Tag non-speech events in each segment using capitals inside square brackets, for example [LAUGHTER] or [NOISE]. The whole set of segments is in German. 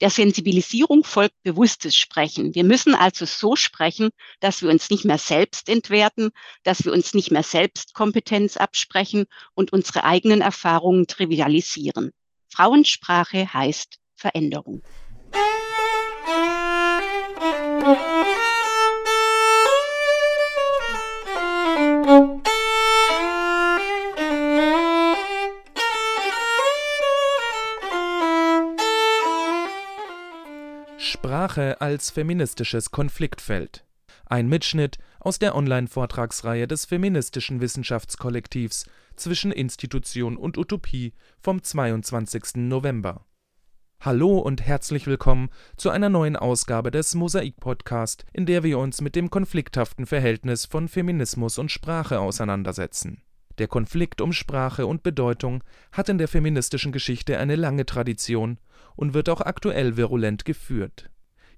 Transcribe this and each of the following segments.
Der Sensibilisierung folgt bewusstes Sprechen. Wir müssen also so sprechen, dass wir uns nicht mehr selbst entwerten, dass wir uns nicht mehr selbst Kompetenz absprechen und unsere eigenen Erfahrungen trivialisieren. Frauensprache heißt Veränderung. Sprache als feministisches Konfliktfeld. Ein Mitschnitt aus der Online-Vortragsreihe des feministischen Wissenschaftskollektivs zwischen Institution und Utopie vom 22. November. Hallo und herzlich willkommen zu einer neuen Ausgabe des Mosaik-Podcast, in der wir uns mit dem konflikthaften Verhältnis von Feminismus und Sprache auseinandersetzen. Der Konflikt um Sprache und Bedeutung hat in der feministischen Geschichte eine lange Tradition und wird auch aktuell virulent geführt.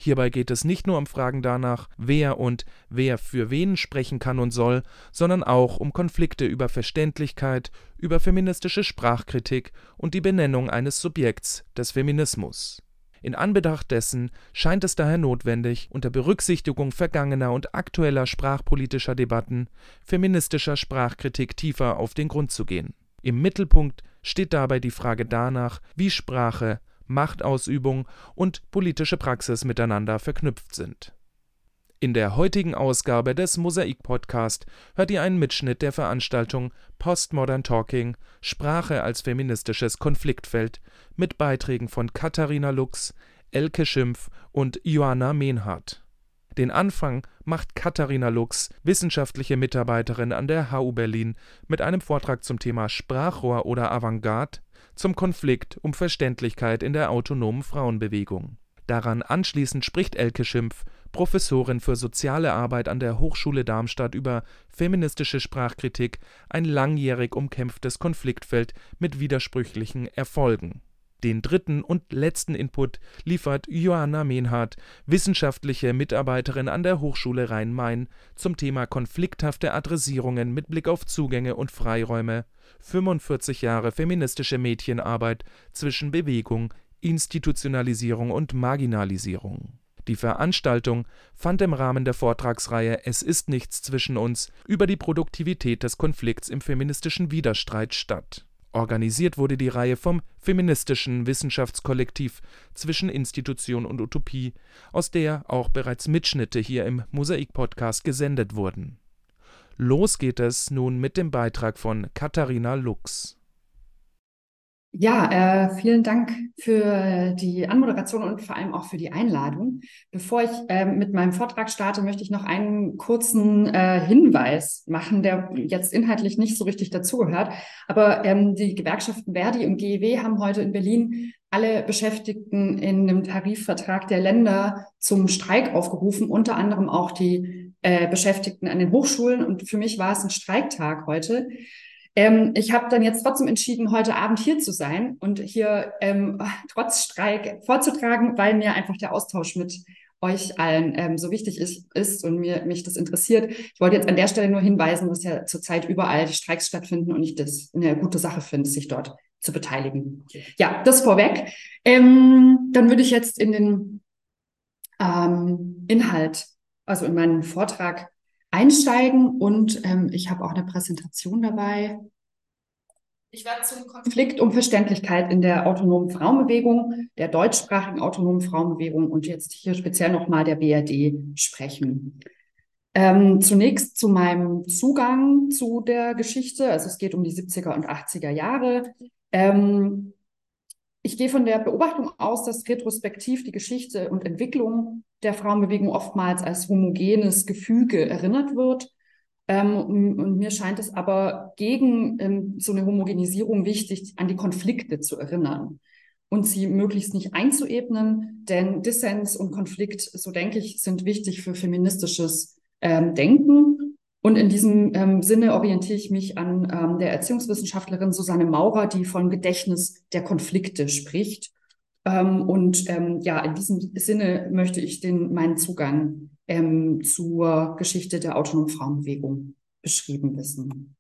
Hierbei geht es nicht nur um Fragen danach, wer und wer für wen sprechen kann und soll, sondern auch um Konflikte über Verständlichkeit, über feministische Sprachkritik und die Benennung eines Subjekts des Feminismus. In Anbetracht dessen scheint es daher notwendig, unter Berücksichtigung vergangener und aktueller sprachpolitischer Debatten feministischer Sprachkritik tiefer auf den Grund zu gehen. Im Mittelpunkt steht dabei die Frage danach, wie Sprache Machtausübung und politische Praxis miteinander verknüpft sind. In der heutigen Ausgabe des Mosaik Podcast hört ihr einen Mitschnitt der Veranstaltung Postmodern Talking Sprache als feministisches Konfliktfeld mit Beiträgen von Katharina Lux, Elke Schimpf und Joanna Mehnhardt. Den Anfang macht Katharina Lux, wissenschaftliche Mitarbeiterin an der HU Berlin, mit einem Vortrag zum Thema Sprachrohr oder Avantgarde zum Konflikt um Verständlichkeit in der autonomen Frauenbewegung. Daran anschließend spricht Elke Schimpf, Professorin für soziale Arbeit an der Hochschule Darmstadt über feministische Sprachkritik, ein langjährig umkämpftes Konfliktfeld mit widersprüchlichen Erfolgen. Den dritten und letzten Input liefert Johanna Mehnhardt, wissenschaftliche Mitarbeiterin an der Hochschule Rhein-Main, zum Thema konflikthafte Adressierungen mit Blick auf Zugänge und Freiräume 45 Jahre feministische Mädchenarbeit zwischen Bewegung, Institutionalisierung und Marginalisierung. Die Veranstaltung fand im Rahmen der Vortragsreihe Es ist nichts zwischen uns über die Produktivität des Konflikts im feministischen Widerstreit statt. Organisiert wurde die Reihe vom feministischen Wissenschaftskollektiv zwischen Institution und Utopie, aus der auch bereits Mitschnitte hier im Mosaik-Podcast gesendet wurden Los geht es nun mit dem Beitrag von Katharina Lux. Ja, äh, vielen Dank für die Anmoderation und vor allem auch für die Einladung. Bevor ich äh, mit meinem Vortrag starte, möchte ich noch einen kurzen äh, Hinweis machen, der jetzt inhaltlich nicht so richtig dazugehört. Aber ähm, die Gewerkschaften Verdi und GEW haben heute in Berlin alle Beschäftigten in dem Tarifvertrag der Länder zum Streik aufgerufen, unter anderem auch die äh, Beschäftigten an den Hochschulen. Und für mich war es ein Streiktag heute. Ähm, ich habe dann jetzt trotzdem entschieden, heute Abend hier zu sein und hier ähm, [LAUGHS] trotz Streik vorzutragen, weil mir einfach der Austausch mit euch allen ähm, so wichtig ist, ist und mir, mich das interessiert. Ich wollte jetzt an der Stelle nur hinweisen, dass ja zurzeit überall die Streiks stattfinden und ich das eine gute Sache finde, sich dort zu beteiligen. Ja, das vorweg. Ähm, dann würde ich jetzt in den ähm, Inhalt, also in meinen Vortrag einsteigen und ähm, ich habe auch eine Präsentation dabei. Ich werde zum Konflikt um Verständlichkeit in der autonomen Frauenbewegung, der deutschsprachigen autonomen Frauenbewegung und jetzt hier speziell nochmal der BRD sprechen. Ähm, zunächst zu meinem Zugang zu der Geschichte. Also es geht um die 70er und 80er Jahre. Ähm, ich gehe von der Beobachtung aus, dass retrospektiv die Geschichte und Entwicklung der Frauenbewegung oftmals als homogenes Gefüge erinnert wird. Ähm, und mir scheint es aber gegen ähm, so eine Homogenisierung wichtig, an die Konflikte zu erinnern und sie möglichst nicht einzuebnen, denn Dissens und Konflikt, so denke ich, sind wichtig für feministisches ähm, Denken und in diesem ähm, Sinne orientiere ich mich an ähm, der Erziehungswissenschaftlerin Susanne Maurer, die von Gedächtnis der Konflikte spricht. Ähm, und ähm, ja, in diesem Sinne möchte ich den, meinen Zugang ähm, zur Geschichte der autonomen Frauenbewegung beschrieben wissen.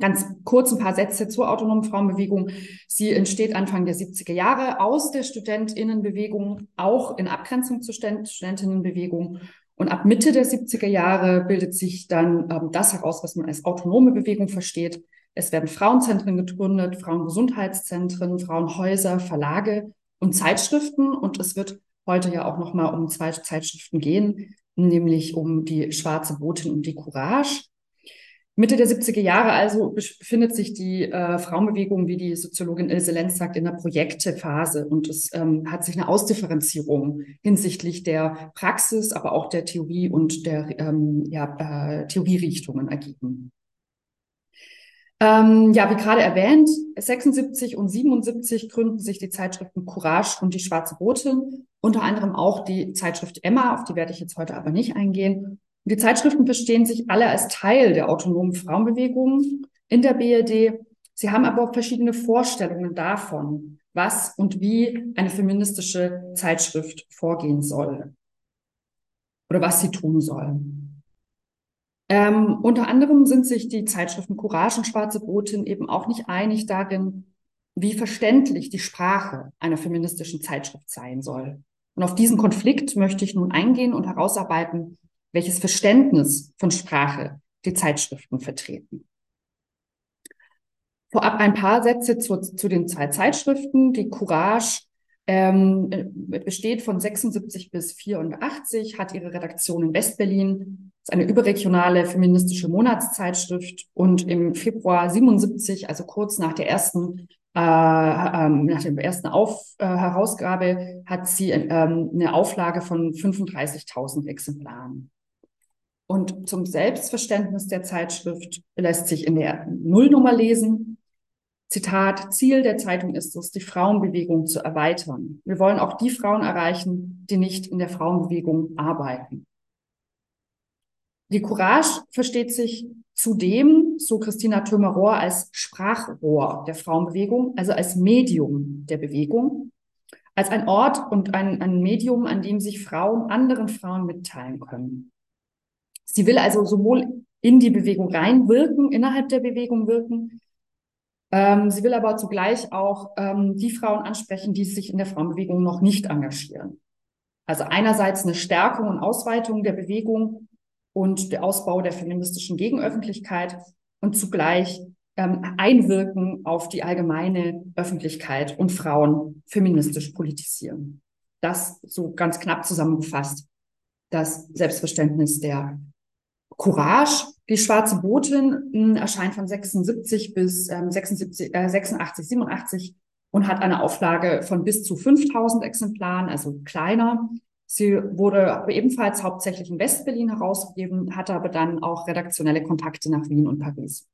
Ganz kurz ein paar Sätze zur autonomen Frauenbewegung. Sie entsteht Anfang der 70er Jahre aus der Studentinnenbewegung, auch in Abgrenzung zur Studentinnenbewegung. Und ab Mitte der 70er Jahre bildet sich dann ähm, das heraus, was man als autonome Bewegung versteht. Es werden Frauenzentren gegründet, Frauengesundheitszentren, Frauenhäuser, Verlage und Zeitschriften. Und es wird heute ja auch noch mal um zwei Zeitschriften gehen, nämlich um die Schwarze Botin und die Courage. Mitte der 70er Jahre also befindet sich die äh, Frauenbewegung, wie die Soziologin Ilse Lenz sagt, in der Projektephase und es ähm, hat sich eine Ausdifferenzierung hinsichtlich der Praxis, aber auch der Theorie und der ähm, ja, äh, Theorierichtungen ergeben. Ähm, ja, wie gerade erwähnt, 76 und 77 gründen sich die Zeitschriften Courage und die Schwarze Botin, unter anderem auch die Zeitschrift Emma, auf die werde ich jetzt heute aber nicht eingehen, die Zeitschriften verstehen sich alle als Teil der autonomen Frauenbewegung in der BRD. Sie haben aber auch verschiedene Vorstellungen davon, was und wie eine feministische Zeitschrift vorgehen soll oder was sie tun soll. Ähm, unter anderem sind sich die Zeitschriften Courage und Schwarze Botin eben auch nicht einig darin, wie verständlich die Sprache einer feministischen Zeitschrift sein soll. Und auf diesen Konflikt möchte ich nun eingehen und herausarbeiten, welches Verständnis von Sprache die Zeitschriften vertreten. Vorab ein paar Sätze zu, zu den zwei Zeitschriften. Die Courage ähm, besteht von 76 bis 84, hat ihre Redaktion in Westberlin, ist eine überregionale feministische Monatszeitschrift und im Februar 77, also kurz nach der ersten äh, ähm, nach der ersten Auf, äh, Herausgabe hat sie ähm, eine Auflage von 35.000 Exemplaren. Und zum Selbstverständnis der Zeitschrift lässt sich in der Nullnummer lesen. Zitat, Ziel der Zeitung ist es, die Frauenbewegung zu erweitern. Wir wollen auch die Frauen erreichen, die nicht in der Frauenbewegung arbeiten. Die Courage versteht sich zudem, so Christina Thömer-Rohr, als Sprachrohr der Frauenbewegung, also als Medium der Bewegung, als ein Ort und ein, ein Medium, an dem sich Frauen anderen Frauen mitteilen können. Sie will also sowohl in die Bewegung reinwirken, innerhalb der Bewegung wirken. Ähm, sie will aber zugleich auch ähm, die Frauen ansprechen, die sich in der Frauenbewegung noch nicht engagieren. Also einerseits eine Stärkung und Ausweitung der Bewegung und der Ausbau der feministischen Gegenöffentlichkeit und zugleich ähm, Einwirken auf die allgemeine Öffentlichkeit und Frauen feministisch politisieren. Das so ganz knapp zusammengefasst das Selbstverständnis der Courage, die schwarze Botin, hm, erscheint von 76 bis ähm, 76, äh, 86, 87 und hat eine Auflage von bis zu 5000 Exemplaren, also kleiner. Sie wurde ebenfalls hauptsächlich in Westberlin herausgegeben, hatte aber dann auch redaktionelle Kontakte nach Wien und Paris.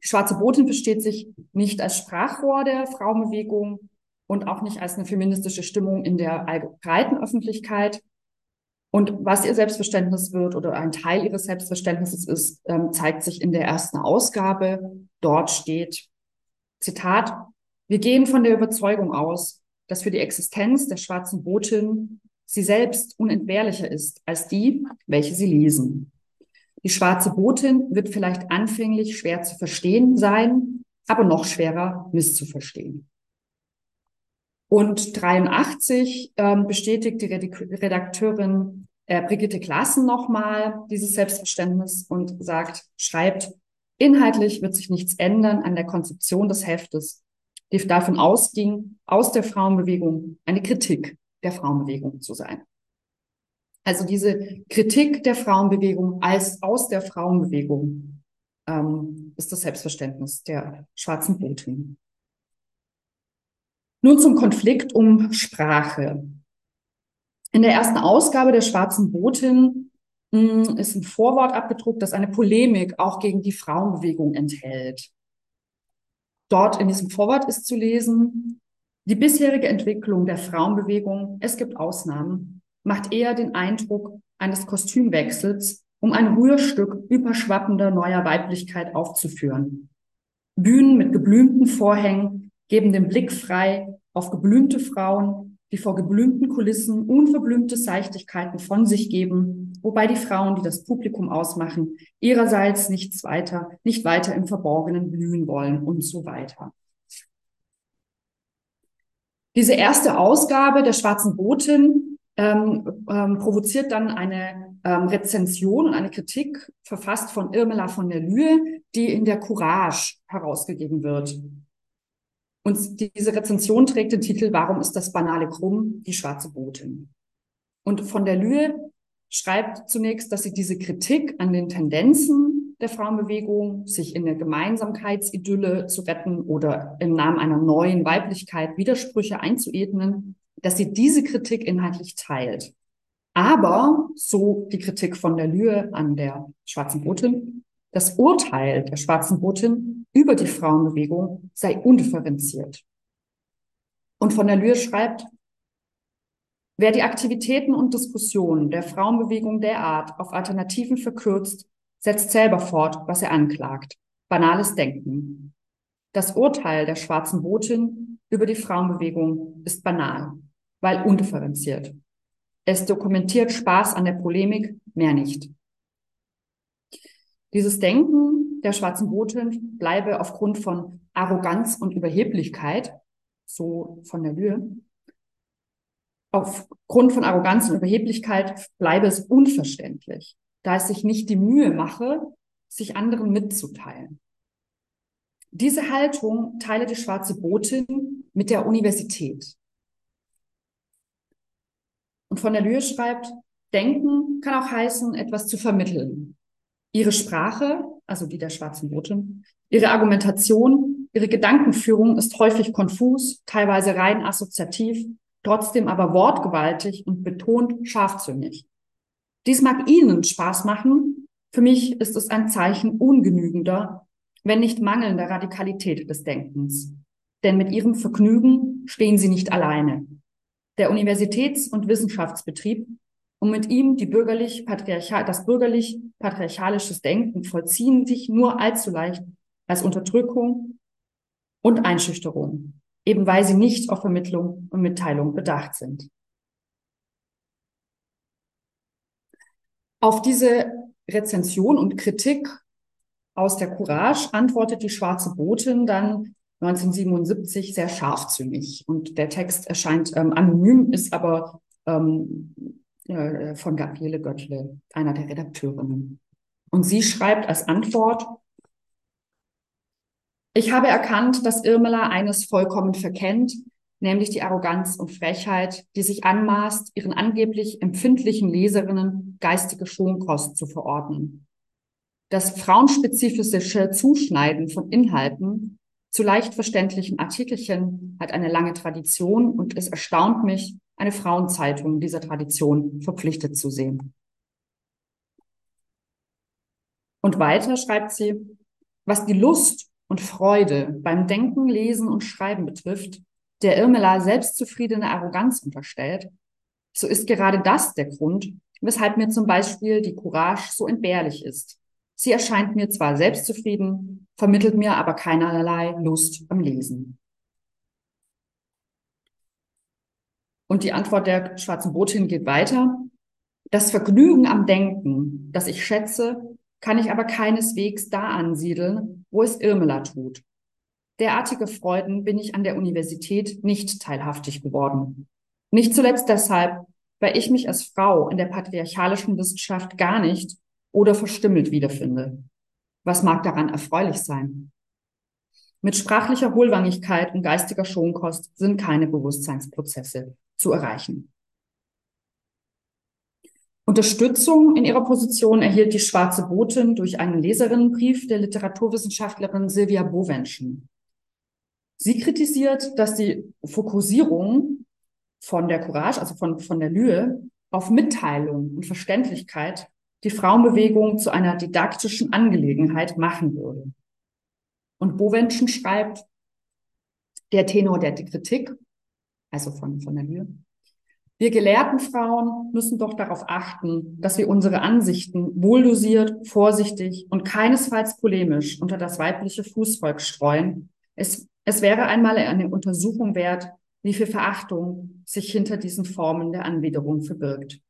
Die Schwarze Botin versteht sich nicht als Sprachrohr der Frauenbewegung und auch nicht als eine feministische Stimmung in der breiten Öffentlichkeit, und was ihr Selbstverständnis wird oder ein Teil ihres Selbstverständnisses ist, ähm, zeigt sich in der ersten Ausgabe. Dort steht, Zitat, wir gehen von der Überzeugung aus, dass für die Existenz der schwarzen Botin sie selbst unentbehrlicher ist als die, welche sie lesen. Die schwarze Botin wird vielleicht anfänglich schwer zu verstehen sein, aber noch schwerer misszuverstehen. Und 83 ähm, bestätigt die Redakteurin äh, Brigitte Klassen nochmal dieses Selbstverständnis und sagt, schreibt, inhaltlich wird sich nichts ändern an der Konzeption des Heftes, die davon ausging, aus der Frauenbewegung eine Kritik der Frauenbewegung zu sein. Also diese Kritik der Frauenbewegung als aus der Frauenbewegung ähm, ist das Selbstverständnis der schwarzen Botin. Nun zum Konflikt um Sprache. In der ersten Ausgabe der Schwarzen Botin hm, ist ein Vorwort abgedruckt, das eine Polemik auch gegen die Frauenbewegung enthält. Dort in diesem Vorwort ist zu lesen, die bisherige Entwicklung der Frauenbewegung, es gibt Ausnahmen, macht eher den Eindruck eines Kostümwechsels, um ein Rührstück überschwappender neuer Weiblichkeit aufzuführen. Bühnen mit geblümten Vorhängen geben den Blick frei auf geblümte Frauen, die vor geblümten Kulissen unverblümte Seichtigkeiten von sich geben, wobei die Frauen, die das Publikum ausmachen, ihrerseits nichts weiter, nicht weiter im Verborgenen blühen wollen und so weiter. Diese erste Ausgabe der Schwarzen Botin ähm, ähm, provoziert dann eine ähm, Rezension und eine Kritik, verfasst von Irmela von der Lühe, die in der Courage herausgegeben wird. Und diese Rezension trägt den Titel Warum ist das banale krumm? Die schwarze Botin. Und von der Lühe schreibt zunächst, dass sie diese Kritik an den Tendenzen der Frauenbewegung, sich in der Gemeinsamkeitsidylle zu retten oder im Namen einer neuen Weiblichkeit Widersprüche einzuebnen, dass sie diese Kritik inhaltlich teilt. Aber, so die Kritik von der Lühe an der schwarzen Botin, das Urteil der schwarzen Botin über die Frauenbewegung sei undifferenziert. Und von der Lühe schreibt, wer die Aktivitäten und Diskussionen der Frauenbewegung derart auf Alternativen verkürzt, setzt selber fort, was er anklagt. Banales Denken. Das Urteil der schwarzen Botin über die Frauenbewegung ist banal, weil undifferenziert. Es dokumentiert Spaß an der Polemik, mehr nicht. Dieses Denken der schwarzen Botin bleibe aufgrund von Arroganz und Überheblichkeit, so von der Lühe, aufgrund von Arroganz und Überheblichkeit bleibe es unverständlich, da es sich nicht die Mühe mache, sich anderen mitzuteilen. Diese Haltung teile die schwarze Botin mit der Universität. Und von der Lühe schreibt, Denken kann auch heißen, etwas zu vermitteln, Ihre Sprache, also die der schwarzen Botin, ihre Argumentation, ihre Gedankenführung ist häufig konfus, teilweise rein assoziativ, trotzdem aber wortgewaltig und betont scharfzüngig. Dies mag Ihnen Spaß machen, für mich ist es ein Zeichen ungenügender, wenn nicht mangelnder Radikalität des Denkens. Denn mit Ihrem Vergnügen stehen Sie nicht alleine. Der Universitäts- und Wissenschaftsbetrieb und mit ihm die bürgerlich patriarchal, das bürgerlich patriarchalisches Denken vollziehen sich nur allzu leicht als Unterdrückung und Einschüchterung, eben weil sie nicht auf Vermittlung und Mitteilung bedacht sind. Auf diese Rezension und Kritik aus der Courage antwortet die schwarze Botin dann 1977 sehr scharfzüngig. Und der Text erscheint ähm, anonym, ist aber ähm, äh, von Gabriele Göttle, einer der Redakteurinnen. Und sie schreibt als Antwort, ich habe erkannt, dass Irmela eines vollkommen verkennt, nämlich die Arroganz und Frechheit, die sich anmaßt, ihren angeblich empfindlichen Leserinnen geistige Schonkost zu verordnen. Das frauenspezifische Zuschneiden von Inhalten zu leicht verständlichen Artikelchen hat eine lange Tradition und es erstaunt mich, eine Frauenzeitung dieser Tradition verpflichtet zu sehen. Und weiter schreibt sie, was die Lust und Freude beim Denken, Lesen und Schreiben betrifft, der Irmela selbstzufriedene Arroganz unterstellt, so ist gerade das der Grund, weshalb mir zum Beispiel die Courage so entbehrlich ist. Sie erscheint mir zwar selbstzufrieden, vermittelt mir aber keinerlei Lust am Lesen. Und die Antwort der schwarzen Botin geht weiter. Das Vergnügen am Denken, das ich schätze, kann ich aber keineswegs da ansiedeln, wo es Irmela tut. Derartige Freuden bin ich an der Universität nicht teilhaftig geworden. Nicht zuletzt deshalb, weil ich mich als Frau in der patriarchalischen Wissenschaft gar nicht oder verstümmelt wiederfinde. Was mag daran erfreulich sein? Mit sprachlicher Hohlwangigkeit und geistiger Schonkost sind keine Bewusstseinsprozesse zu erreichen. Unterstützung in ihrer Position erhielt die Schwarze Botin durch einen Leserinnenbrief der Literaturwissenschaftlerin Silvia Bowenschen. Sie kritisiert, dass die Fokussierung von der Courage, also von, von der Lühe, auf Mitteilung und Verständlichkeit die Frauenbewegung zu einer didaktischen Angelegenheit machen würde. Und Bowenschen schreibt, der Tenor der Kritik also von, von der Lühe. Wir gelehrten Frauen müssen doch darauf achten, dass wir unsere Ansichten wohldosiert, vorsichtig und keinesfalls polemisch unter das weibliche Fußvolk streuen. Es, es wäre einmal eine Untersuchung wert, wie viel Verachtung sich hinter diesen Formen der Anwiderung verbirgt.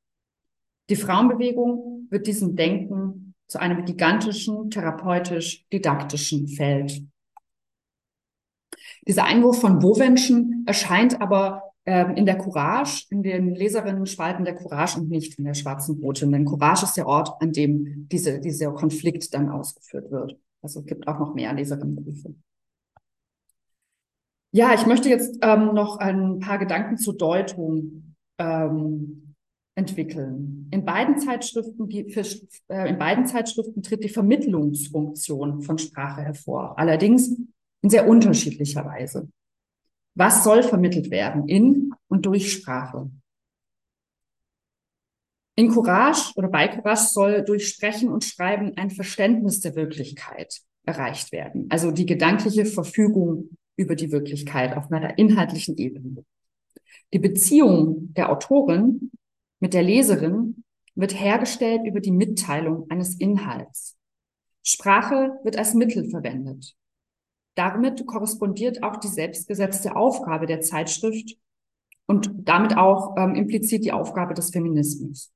Die Frauenbewegung wird diesem Denken zu einem gigantischen therapeutisch-didaktischen Feld. Dieser Einwurf von Bovenschen erscheint aber ähm, in der Courage, in den Leserinnen-Spalten der Courage und nicht in der schwarzen Botin. Denn Courage ist der Ort, an dem diese, dieser Konflikt dann ausgeführt wird. Also es gibt auch noch mehr Leserinnenbriefe. Ja, ich möchte jetzt ähm, noch ein paar Gedanken zur Deutung ähm, entwickeln. In beiden Zeitschriften, äh, in beiden Zeitschriften tritt die Vermittlungsfunktion von Sprache hervor. Allerdings in sehr unterschiedlicher Weise. Was soll vermittelt werden in und durch Sprache? In Courage oder bei Courage soll durch Sprechen und Schreiben ein Verständnis der Wirklichkeit erreicht werden, also die gedankliche Verfügung über die Wirklichkeit auf einer inhaltlichen Ebene. Die Beziehung der Autorin mit der Leserin wird hergestellt über die Mitteilung eines Inhalts. Sprache wird als Mittel verwendet, damit korrespondiert auch die selbstgesetzte Aufgabe der Zeitschrift und damit auch ähm, implizit die Aufgabe des Feminismus.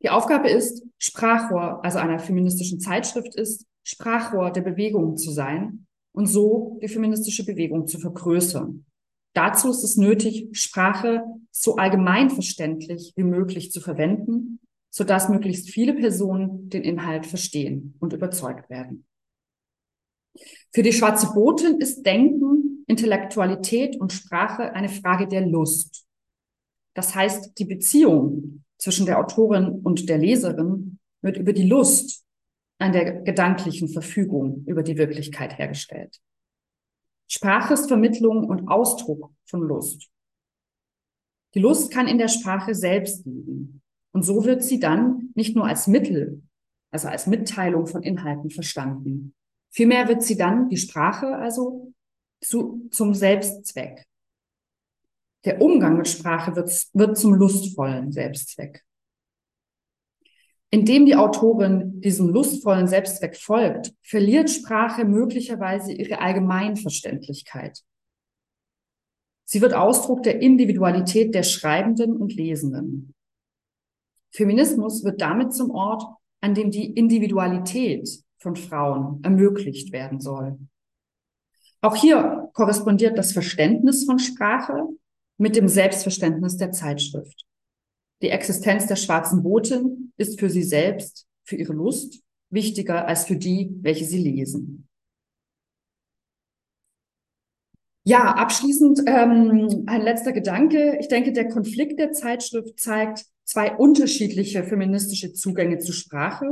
Die Aufgabe ist, Sprachrohr, also einer feministischen Zeitschrift ist, Sprachrohr der Bewegung zu sein und so die feministische Bewegung zu vergrößern. Dazu ist es nötig, Sprache so allgemeinverständlich wie möglich zu verwenden, sodass möglichst viele Personen den Inhalt verstehen und überzeugt werden. Für die schwarze Botin ist Denken, Intellektualität und Sprache eine Frage der Lust. Das heißt, die Beziehung zwischen der Autorin und der Leserin wird über die Lust an der gedanklichen Verfügung über die Wirklichkeit hergestellt. Sprache ist Vermittlung und Ausdruck von Lust. Die Lust kann in der Sprache selbst liegen. Und so wird sie dann nicht nur als Mittel, also als Mitteilung von Inhalten verstanden, Vielmehr wird sie dann, die Sprache also, zu, zum Selbstzweck. Der Umgang mit Sprache wird, wird zum lustvollen Selbstzweck. Indem die Autorin diesem lustvollen Selbstzweck folgt, verliert Sprache möglicherweise ihre Allgemeinverständlichkeit. Sie wird Ausdruck der Individualität der Schreibenden und Lesenden. Feminismus wird damit zum Ort, an dem die Individualität von Frauen ermöglicht werden soll. Auch hier korrespondiert das Verständnis von Sprache mit dem Selbstverständnis der Zeitschrift. Die Existenz der schwarzen Botin ist für sie selbst, für ihre Lust, wichtiger als für die, welche sie lesen. Ja, abschließend ähm, ein letzter Gedanke. Ich denke, der Konflikt der Zeitschrift zeigt zwei unterschiedliche feministische Zugänge zu Sprache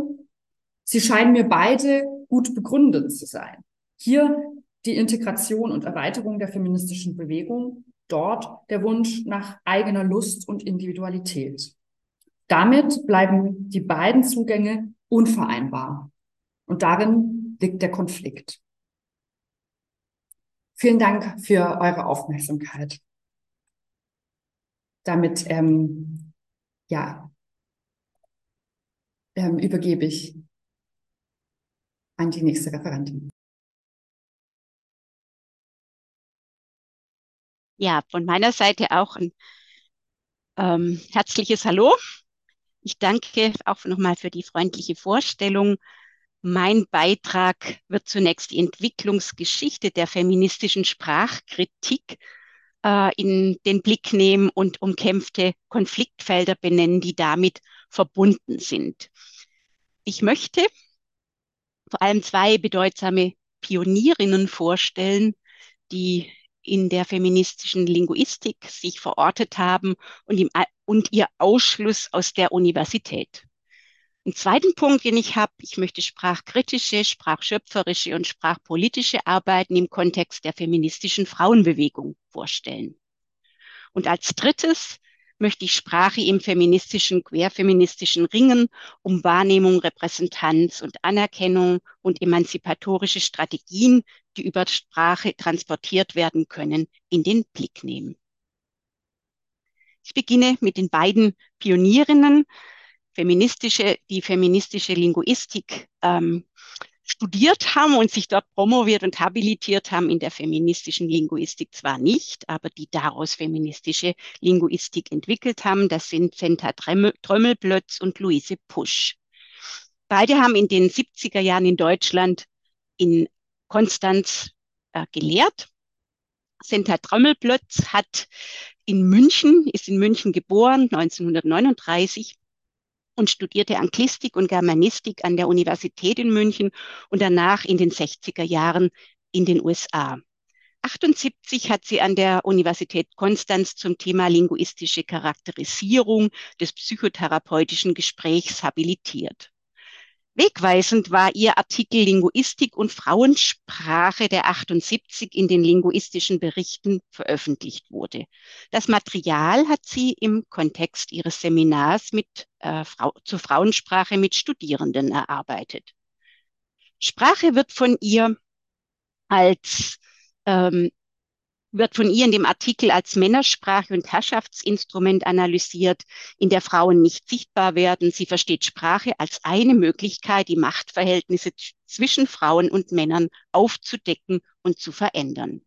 Sie scheinen mir beide gut begründet zu sein. Hier die Integration und Erweiterung der feministischen Bewegung, dort der Wunsch nach eigener Lust und Individualität. Damit bleiben die beiden Zugänge unvereinbar. Und darin liegt der Konflikt. Vielen Dank für eure Aufmerksamkeit. Damit ähm, ja, ähm, übergebe ich an die nächste Referentin. Ja, von meiner Seite auch ein ähm, herzliches Hallo. Ich danke auch nochmal für die freundliche Vorstellung. Mein Beitrag wird zunächst die Entwicklungsgeschichte der feministischen Sprachkritik äh, in den Blick nehmen und umkämpfte Konfliktfelder benennen, die damit verbunden sind. Ich möchte vor allem zwei bedeutsame Pionierinnen vorstellen, die in der feministischen Linguistik sich verortet haben und, im, und ihr Ausschluss aus der Universität. Ein zweiten Punkt, den ich habe, ich möchte sprachkritische, sprachschöpferische und sprachpolitische Arbeiten im Kontext der feministischen Frauenbewegung vorstellen. Und als drittes möchte ich Sprache im feministischen, queerfeministischen Ringen um Wahrnehmung, Repräsentanz und Anerkennung und emanzipatorische Strategien, die über Sprache transportiert werden können, in den Blick nehmen. Ich beginne mit den beiden Pionierinnen, feministische, die feministische Linguistik ähm, studiert haben und sich dort promoviert und habilitiert haben in der feministischen Linguistik zwar nicht, aber die daraus feministische Linguistik entwickelt haben. Das sind Senta Trömmelblötz und Luise Pusch. Beide haben in den 70er Jahren in Deutschland in Konstanz äh, gelehrt. Senta Trömmelblötz hat in München, ist in München geboren, 1939 und studierte Anglistik und Germanistik an der Universität in München und danach in den 60er Jahren in den USA. 78 hat sie an der Universität Konstanz zum Thema linguistische Charakterisierung des psychotherapeutischen Gesprächs habilitiert. Wegweisend war ihr Artikel Linguistik und Frauensprache, der 78 in den linguistischen Berichten veröffentlicht wurde. Das Material hat sie im Kontext ihres Seminars mit, äh, Frau, zur Frauensprache mit Studierenden erarbeitet. Sprache wird von ihr als ähm, wird von ihr in dem Artikel als Männersprache und Herrschaftsinstrument analysiert, in der Frauen nicht sichtbar werden. Sie versteht Sprache als eine Möglichkeit, die Machtverhältnisse zwischen Frauen und Männern aufzudecken und zu verändern.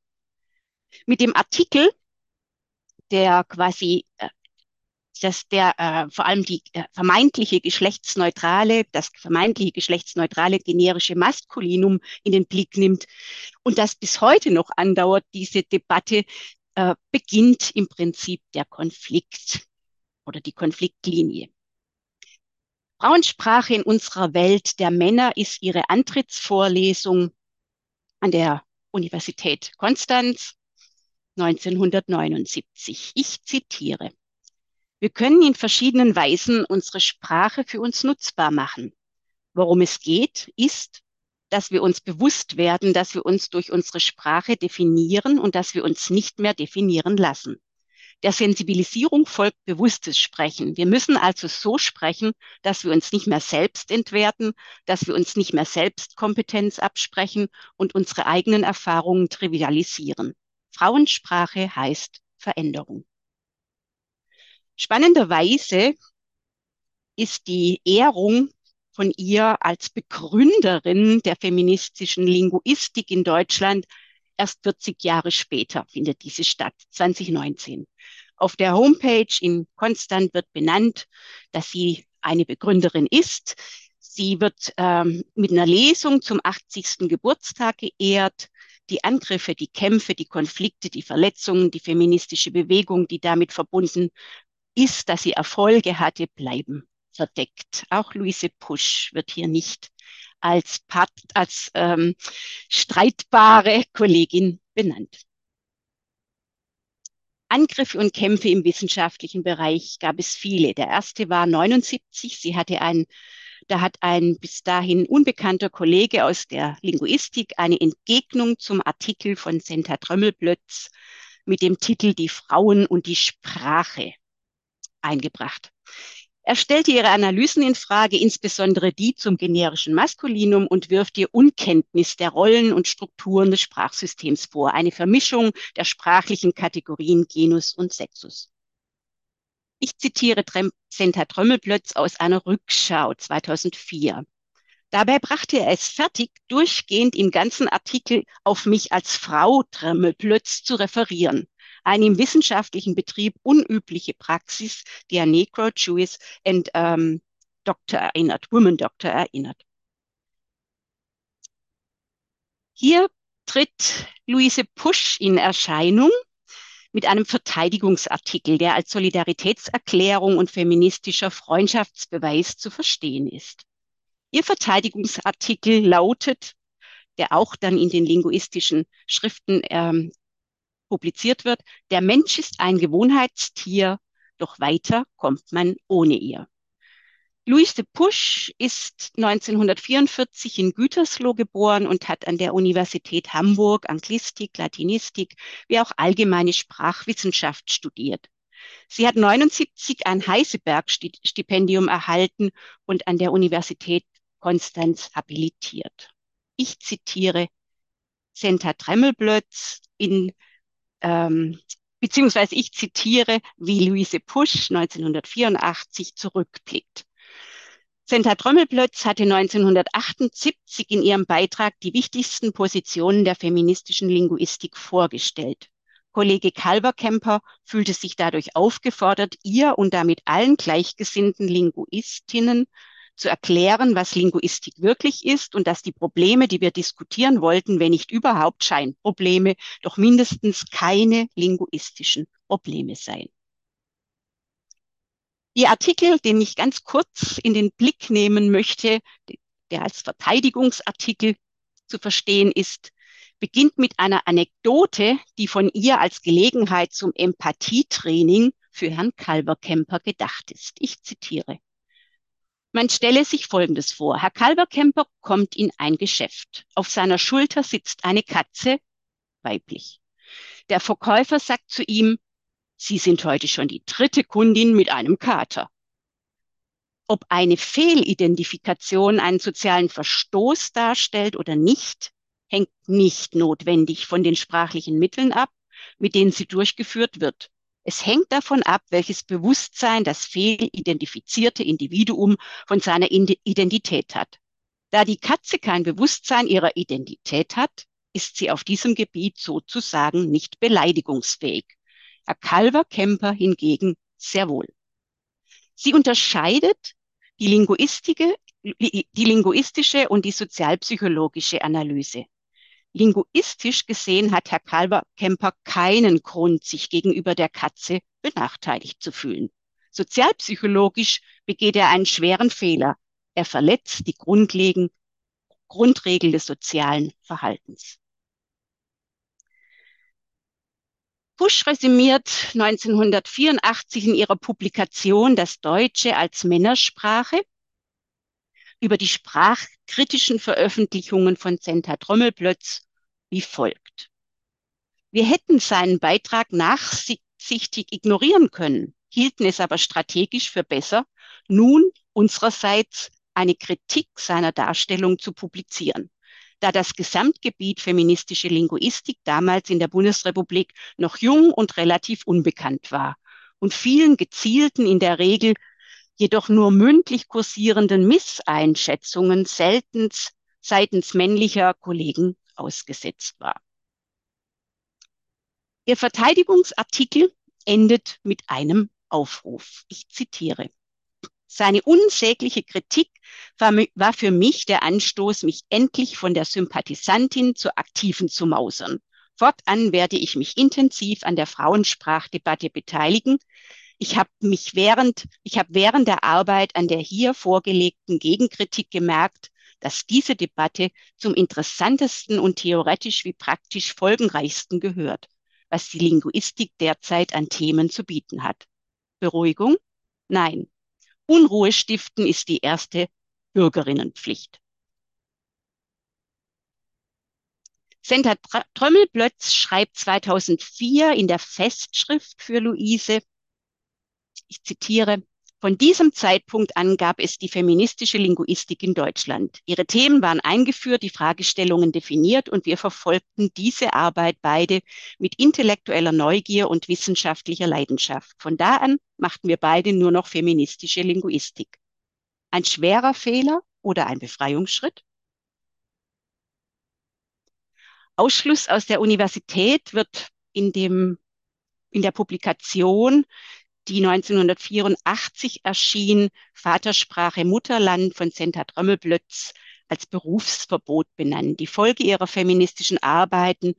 Mit dem Artikel, der quasi äh, dass der äh, vor allem die äh, vermeintliche geschlechtsneutrale, das vermeintliche geschlechtsneutrale generische Maskulinum in den Blick nimmt und das bis heute noch andauert, diese Debatte, äh, beginnt im Prinzip der Konflikt oder die Konfliktlinie. Frauensprache in unserer Welt der Männer ist ihre Antrittsvorlesung an der Universität Konstanz 1979. Ich zitiere. Wir können in verschiedenen Weisen unsere Sprache für uns nutzbar machen. Worum es geht, ist, dass wir uns bewusst werden, dass wir uns durch unsere Sprache definieren und dass wir uns nicht mehr definieren lassen. Der Sensibilisierung folgt bewusstes Sprechen. Wir müssen also so sprechen, dass wir uns nicht mehr selbst entwerten, dass wir uns nicht mehr Selbstkompetenz absprechen und unsere eigenen Erfahrungen trivialisieren. Frauensprache heißt Veränderung. Spannenderweise ist die Ehrung von ihr als Begründerin der feministischen Linguistik in Deutschland erst 40 Jahre später findet diese statt, 2019. Auf der Homepage in Konstant wird benannt, dass sie eine Begründerin ist. Sie wird ähm, mit einer Lesung zum 80. Geburtstag geehrt. Die Angriffe, die Kämpfe, die Konflikte, die Verletzungen, die feministische Bewegung, die damit verbunden ist, dass sie Erfolge hatte, bleiben verdeckt. Auch Luise Pusch wird hier nicht als, Part, als ähm, streitbare Kollegin benannt. Angriffe und Kämpfe im wissenschaftlichen Bereich gab es viele. Der erste war 79. Sie hatte ein, da hat ein bis dahin unbekannter Kollege aus der Linguistik eine Entgegnung zum Artikel von Senta Trömmelblötz mit dem Titel Die Frauen und die Sprache eingebracht. Er stellte ihre Analysen in Frage, insbesondere die zum generischen Maskulinum und wirft ihr Unkenntnis der Rollen und Strukturen des Sprachsystems vor, eine Vermischung der sprachlichen Kategorien Genus und Sexus. Ich zitiere Senta Trömmelblötz aus einer Rückschau 2004. Dabei brachte er es fertig, durchgehend im ganzen Artikel auf mich als Frau Trömmelblötz zu referieren eine im wissenschaftlichen Betrieb unübliche Praxis, an Negro, Jewish and ähm, Doctor erinnert, Women Doctor erinnert. Hier tritt Luise Pusch in Erscheinung mit einem Verteidigungsartikel, der als Solidaritätserklärung und feministischer Freundschaftsbeweis zu verstehen ist. Ihr Verteidigungsartikel lautet, der auch dann in den linguistischen Schriften ähm, publiziert wird, der Mensch ist ein Gewohnheitstier, doch weiter kommt man ohne ihr. Louis de Pusch ist 1944 in Gütersloh geboren und hat an der Universität Hamburg Anglistik, Latinistik wie auch allgemeine Sprachwissenschaft studiert. Sie hat 79 ein Heiseberg-Stipendium erhalten und an der Universität Konstanz habilitiert. Ich zitiere Senta Tremmelblötz in ähm, beziehungsweise ich zitiere, wie Luise Pusch 1984 zurückblickt. Senta Trommelplötz hatte 1978 in ihrem Beitrag die wichtigsten Positionen der feministischen Linguistik vorgestellt. Kollege Kalberkemper fühlte sich dadurch aufgefordert, ihr und damit allen gleichgesinnten Linguistinnen zu erklären, was Linguistik wirklich ist und dass die Probleme, die wir diskutieren wollten, wenn nicht überhaupt Scheinprobleme, doch mindestens keine linguistischen Probleme seien. Ihr Artikel, den ich ganz kurz in den Blick nehmen möchte, der als Verteidigungsartikel zu verstehen ist, beginnt mit einer Anekdote, die von ihr als Gelegenheit zum Empathietraining für Herrn Kalberkemper gedacht ist. Ich zitiere. Man stelle sich Folgendes vor. Herr Kalberkemper kommt in ein Geschäft. Auf seiner Schulter sitzt eine Katze, weiblich. Der Verkäufer sagt zu ihm, Sie sind heute schon die dritte Kundin mit einem Kater. Ob eine Fehlidentifikation einen sozialen Verstoß darstellt oder nicht, hängt nicht notwendig von den sprachlichen Mitteln ab, mit denen sie durchgeführt wird. Es hängt davon ab, welches Bewusstsein das fehlidentifizierte Individuum von seiner Identität hat. Da die Katze kein Bewusstsein ihrer Identität hat, ist sie auf diesem Gebiet sozusagen nicht beleidigungsfähig. Herr Calver-Kemper hingegen sehr wohl. Sie unterscheidet die, Linguistische, die linguistische und die sozialpsychologische Analyse. Linguistisch gesehen hat Herr Calver-Kemper keinen Grund, sich gegenüber der Katze benachteiligt zu fühlen. Sozialpsychologisch begeht er einen schweren Fehler. Er verletzt die Grundregeln des sozialen Verhaltens. Busch resümiert 1984 in ihrer Publikation Das Deutsche als Männersprache über die sprachkritischen Veröffentlichungen von Senta Trommelplötz wie folgt. Wir hätten seinen Beitrag nachsichtig ignorieren können, hielten es aber strategisch für besser, nun unsererseits eine Kritik seiner Darstellung zu publizieren da das Gesamtgebiet feministische Linguistik damals in der Bundesrepublik noch jung und relativ unbekannt war und vielen gezielten, in der Regel jedoch nur mündlich kursierenden Misseinschätzungen selten seitens männlicher Kollegen ausgesetzt war. Ihr Verteidigungsartikel endet mit einem Aufruf. Ich zitiere. Seine unsägliche Kritik war, für mich der Anstoß, mich endlich von der Sympathisantin zur Aktiven zu mausern. Fortan werde ich mich intensiv an der Frauensprachdebatte beteiligen. Ich habe mich während, ich habe während der Arbeit an der hier vorgelegten Gegenkritik gemerkt, dass diese Debatte zum interessantesten und theoretisch wie praktisch folgenreichsten gehört, was die Linguistik derzeit an Themen zu bieten hat. Beruhigung? Nein, Unruhe stiften ist die erste Bürgerinnenpflicht. Senta Trömmelblötz schreibt 2004 in der Festschrift für Luise, ich zitiere, von diesem Zeitpunkt an gab es die feministische Linguistik in Deutschland. Ihre Themen waren eingeführt, die Fragestellungen definiert und wir verfolgten diese Arbeit beide mit intellektueller Neugier und wissenschaftlicher Leidenschaft. Von da an machten wir beide nur noch feministische Linguistik. Ein schwerer Fehler oder ein Befreiungsschritt? Ausschluss aus der Universität wird in dem in der Publikation die 1984 erschien, Vatersprache Mutterland von Senta Trömmelblötz als Berufsverbot benannt. Die Folge ihrer feministischen Arbeiten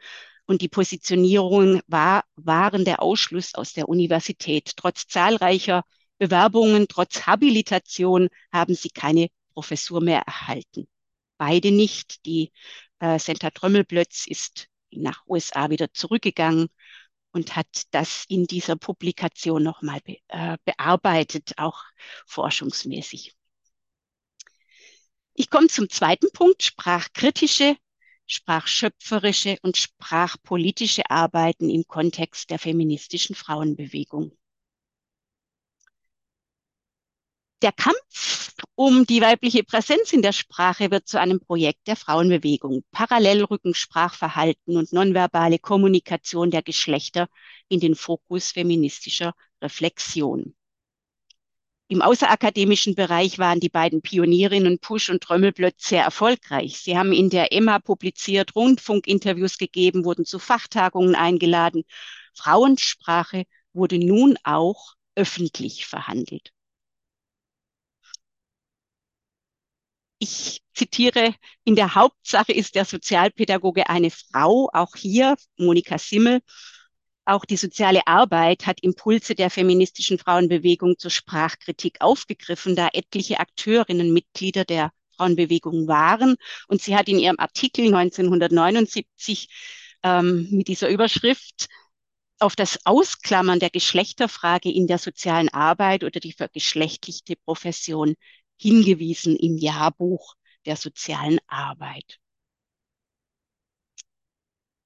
und die Positionierung war, waren der Ausschluss aus der Universität. Trotz zahlreicher Bewerbungen, trotz Habilitation haben sie keine Professur mehr erhalten. Beide nicht. Die äh, Senta Trömmelblötz ist nach USA wieder zurückgegangen und hat das in dieser Publikation nochmal be, äh, bearbeitet, auch forschungsmäßig. Ich komme zum zweiten Punkt, sprachkritische, sprachschöpferische und sprachpolitische Arbeiten im Kontext der feministischen Frauenbewegung. Der Kampf um die weibliche Präsenz in der Sprache wird zu einem Projekt der Frauenbewegung. Parallel rücken Sprachverhalten und nonverbale Kommunikation der Geschlechter in den Fokus feministischer Reflexion. Im außerakademischen Bereich waren die beiden Pionierinnen Pusch und Trömmelblötz sehr erfolgreich. Sie haben in der Emma publiziert, Rundfunkinterviews gegeben, wurden zu Fachtagungen eingeladen. Frauensprache wurde nun auch öffentlich verhandelt. Ich zitiere, in der Hauptsache ist der Sozialpädagoge eine Frau, auch hier Monika Simmel. Auch die soziale Arbeit hat Impulse der feministischen Frauenbewegung zur Sprachkritik aufgegriffen, da etliche Akteurinnen Mitglieder der Frauenbewegung waren. Und sie hat in ihrem Artikel 1979 ähm, mit dieser Überschrift auf das Ausklammern der Geschlechterfrage in der sozialen Arbeit oder die vergeschlechtlichte Profession hingewiesen im Jahrbuch der sozialen Arbeit.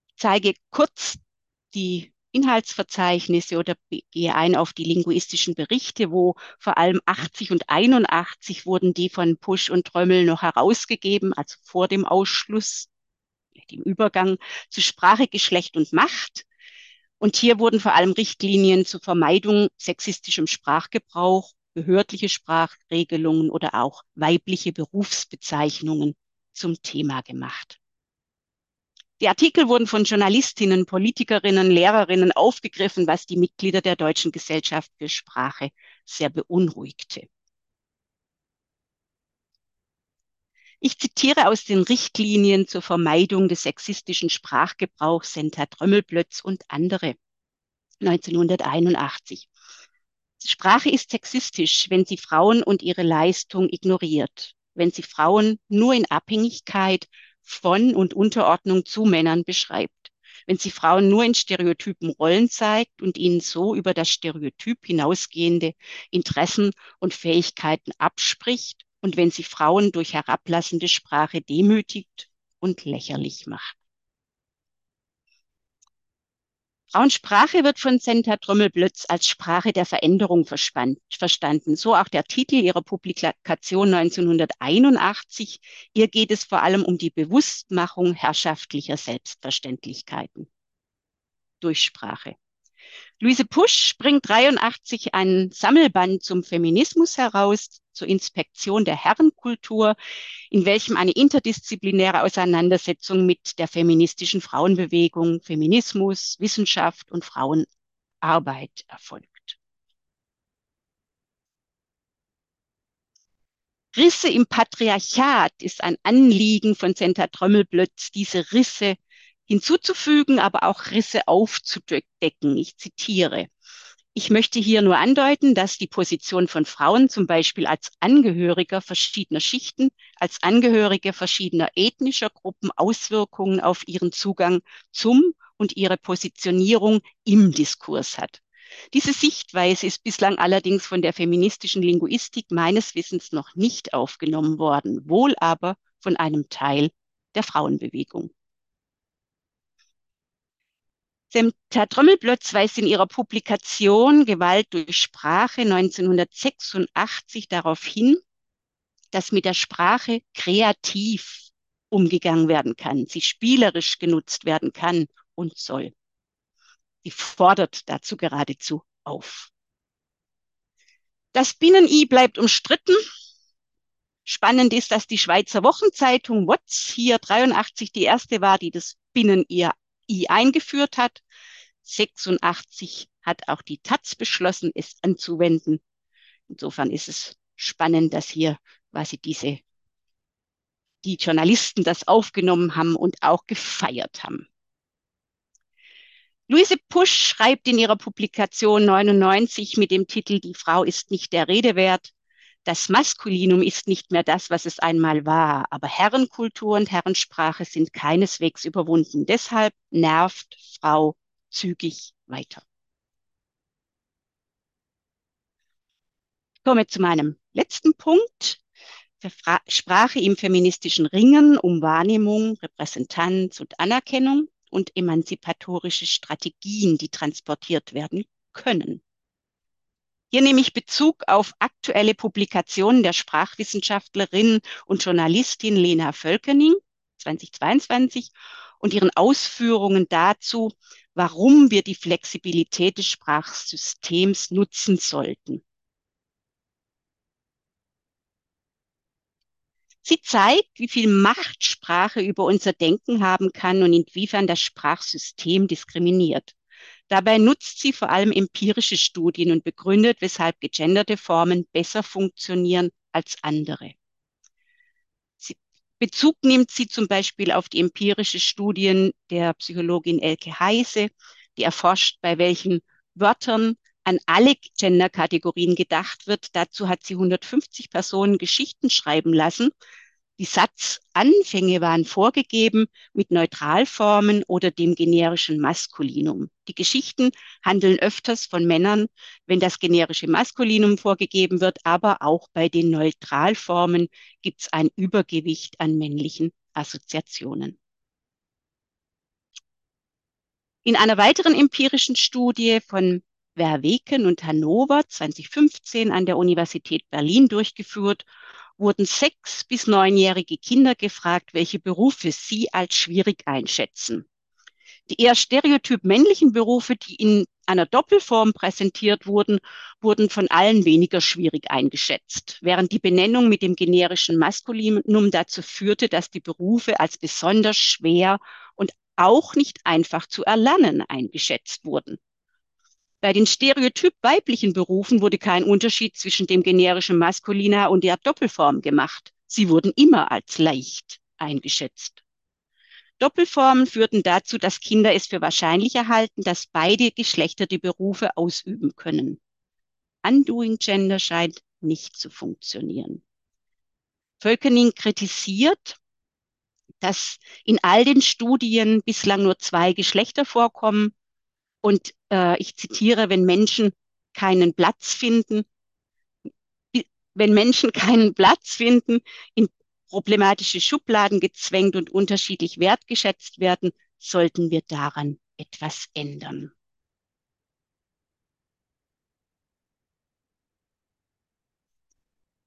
Ich zeige kurz die Inhaltsverzeichnisse oder gehe ein auf die linguistischen Berichte, wo vor allem 80 und 81 wurden die von Pusch und Trömmel noch herausgegeben, also vor dem Ausschluss, dem Übergang zu Sprache, Geschlecht und Macht. Und hier wurden vor allem Richtlinien zur Vermeidung sexistischem Sprachgebrauch, behördliche Sprachregelungen oder auch weibliche Berufsbezeichnungen zum Thema gemacht. Die Artikel wurden von Journalistinnen, Politikerinnen, Lehrerinnen aufgegriffen, was die Mitglieder der Deutschen Gesellschaft für Sprache sehr beunruhigte. Ich zitiere aus den Richtlinien zur Vermeidung des sexistischen Sprachgebrauchs Senta Trömmelblötz und andere 1981. Sprache ist sexistisch, wenn sie Frauen und ihre Leistung ignoriert, wenn sie Frauen nur in Abhängigkeit von und Unterordnung zu Männern beschreibt. Wenn sie Frauen nur in stereotypen Rollen zeigt und ihnen so über das Stereotyp hinausgehende Interessen und Fähigkeiten abspricht und wenn sie Frauen durch herablassende Sprache demütigt und lächerlich macht. Frauensprache wird von Senta Trommelblötz als Sprache der Veränderung verstanden. So auch der Titel ihrer Publikation 1981. Ihr geht es vor allem um die Bewusstmachung herrschaftlicher Selbstverständlichkeiten durch Sprache. Luise Pusch bringt 83 ein Sammelband zum Feminismus heraus, zur Inspektion der Herrenkultur, in welchem eine interdisziplinäre Auseinandersetzung mit der feministischen Frauenbewegung, Feminismus, Wissenschaft und Frauenarbeit erfolgt. Risse im Patriarchat ist ein Anliegen von Senta Trömmelblötz, diese Risse hinzuzufügen, aber auch Risse aufzudecken. Ich zitiere. Ich möchte hier nur andeuten, dass die Position von Frauen zum Beispiel als Angehöriger verschiedener Schichten, als Angehörige verschiedener ethnischer Gruppen Auswirkungen auf ihren Zugang zum und ihre Positionierung im Diskurs hat. Diese Sichtweise ist bislang allerdings von der feministischen Linguistik meines Wissens noch nicht aufgenommen worden, wohl aber von einem Teil der Frauenbewegung. Herr Trommelblötz weist in ihrer Publikation Gewalt durch Sprache 1986 darauf hin, dass mit der Sprache kreativ umgegangen werden kann, sie spielerisch genutzt werden kann und soll. Sie fordert dazu geradezu auf. Das Binnen-I bleibt umstritten. Spannend ist, dass die Schweizer Wochenzeitung WOTS hier 83 die erste war, die das Binnen-I eingeführt hat. 86 hat auch die Taz beschlossen, es anzuwenden. Insofern ist es spannend, dass hier quasi diese, die Journalisten das aufgenommen haben und auch gefeiert haben. Luise Pusch schreibt in ihrer Publikation 99 mit dem Titel Die Frau ist nicht der Rede wert, das Maskulinum ist nicht mehr das, was es einmal war, aber Herrenkultur und Herrensprache sind keineswegs überwunden. Deshalb nervt Frau zügig weiter. Ich komme zu meinem letzten Punkt. Sprache im feministischen Ringen um Wahrnehmung, Repräsentanz und Anerkennung und emanzipatorische Strategien, die transportiert werden können. Hier nehme ich Bezug auf aktuelle Publikationen der Sprachwissenschaftlerin und Journalistin Lena Völkening 2022 und ihren Ausführungen dazu, warum wir die Flexibilität des Sprachsystems nutzen sollten. Sie zeigt, wie viel Macht Sprache über unser Denken haben kann und inwiefern das Sprachsystem diskriminiert. Dabei nutzt sie vor allem empirische Studien und begründet, weshalb gegenderte Formen besser funktionieren als andere. Bezug nimmt sie zum Beispiel auf die empirische Studien der Psychologin Elke Heise, die erforscht, bei welchen Wörtern an alle Genderkategorien gedacht wird. Dazu hat sie 150 Personen Geschichten schreiben lassen. Die Satzanfänge waren vorgegeben mit Neutralformen oder dem generischen Maskulinum. Die Geschichten handeln öfters von Männern, wenn das generische Maskulinum vorgegeben wird, aber auch bei den Neutralformen gibt es ein Übergewicht an männlichen Assoziationen. In einer weiteren empirischen Studie von Verweken und Hannover 2015 an der Universität Berlin durchgeführt, wurden sechs bis neunjährige Kinder gefragt, welche Berufe sie als schwierig einschätzen. Die eher stereotyp männlichen Berufe, die in einer Doppelform präsentiert wurden, wurden von allen weniger schwierig eingeschätzt, während die Benennung mit dem generischen Maskulinum dazu führte, dass die Berufe als besonders schwer und auch nicht einfach zu erlernen eingeschätzt wurden. Bei den stereotyp weiblichen Berufen wurde kein Unterschied zwischen dem generischen Maskulina und der Doppelform gemacht. Sie wurden immer als leicht eingeschätzt. Doppelformen führten dazu, dass Kinder es für wahrscheinlich erhalten, dass beide Geschlechter die Berufe ausüben können. Undoing Gender scheint nicht zu funktionieren. Völkening kritisiert, dass in all den Studien bislang nur zwei Geschlechter vorkommen und äh, ich zitiere, wenn Menschen keinen Platz finden, wenn Menschen keinen Platz finden, in problematische Schubladen gezwängt und unterschiedlich wertgeschätzt werden, sollten wir daran etwas ändern.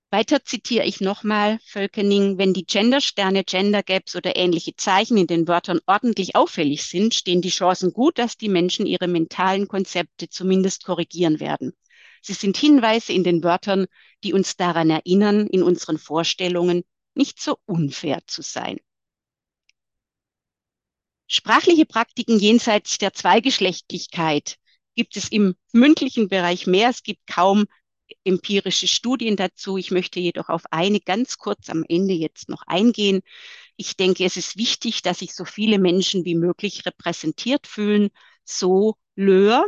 Weiter zitiere ich nochmal Völkening, wenn die Gendersterne, Gender Gaps oder ähnliche Zeichen in den Wörtern ordentlich auffällig sind, stehen die Chancen gut, dass die Menschen ihre mentalen Konzepte zumindest korrigieren werden. Sie sind Hinweise in den Wörtern, die uns daran erinnern, in unseren Vorstellungen nicht so unfair zu sein. Sprachliche Praktiken jenseits der Zweigeschlechtlichkeit gibt es im mündlichen Bereich mehr. Es gibt kaum empirische Studien dazu. Ich möchte jedoch auf eine ganz kurz am Ende jetzt noch eingehen. Ich denke, es ist wichtig, dass sich so viele Menschen wie möglich repräsentiert fühlen. So Löhr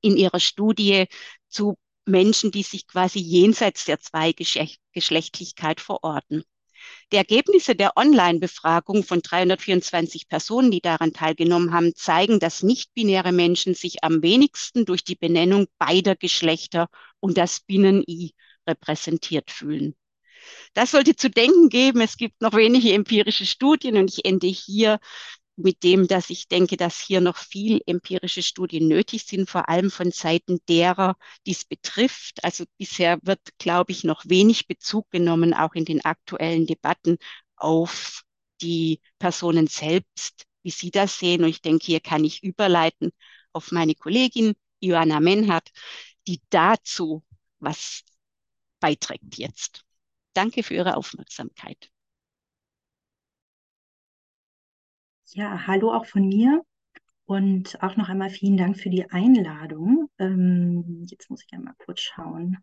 in ihrer Studie zu Menschen, die sich quasi jenseits der Zweigeschlechtlichkeit verorten. Die Ergebnisse der Online-Befragung von 324 Personen, die daran teilgenommen haben, zeigen, dass nicht-binäre Menschen sich am wenigsten durch die Benennung beider Geschlechter und das Binnen-I repräsentiert fühlen. Das sollte zu denken geben. Es gibt noch wenige empirische Studien und ich ende hier mit dem, dass ich denke, dass hier noch viel empirische Studien nötig sind, vor allem von Seiten derer, die es betrifft. Also bisher wird, glaube ich, noch wenig Bezug genommen, auch in den aktuellen Debatten auf die Personen selbst, wie sie das sehen. Und ich denke, hier kann ich überleiten auf meine Kollegin Joanna Menhardt, die dazu was beiträgt jetzt. Danke für Ihre Aufmerksamkeit. Ja, hallo auch von mir und auch noch einmal vielen Dank für die Einladung. Ähm, jetzt muss ich einmal kurz schauen,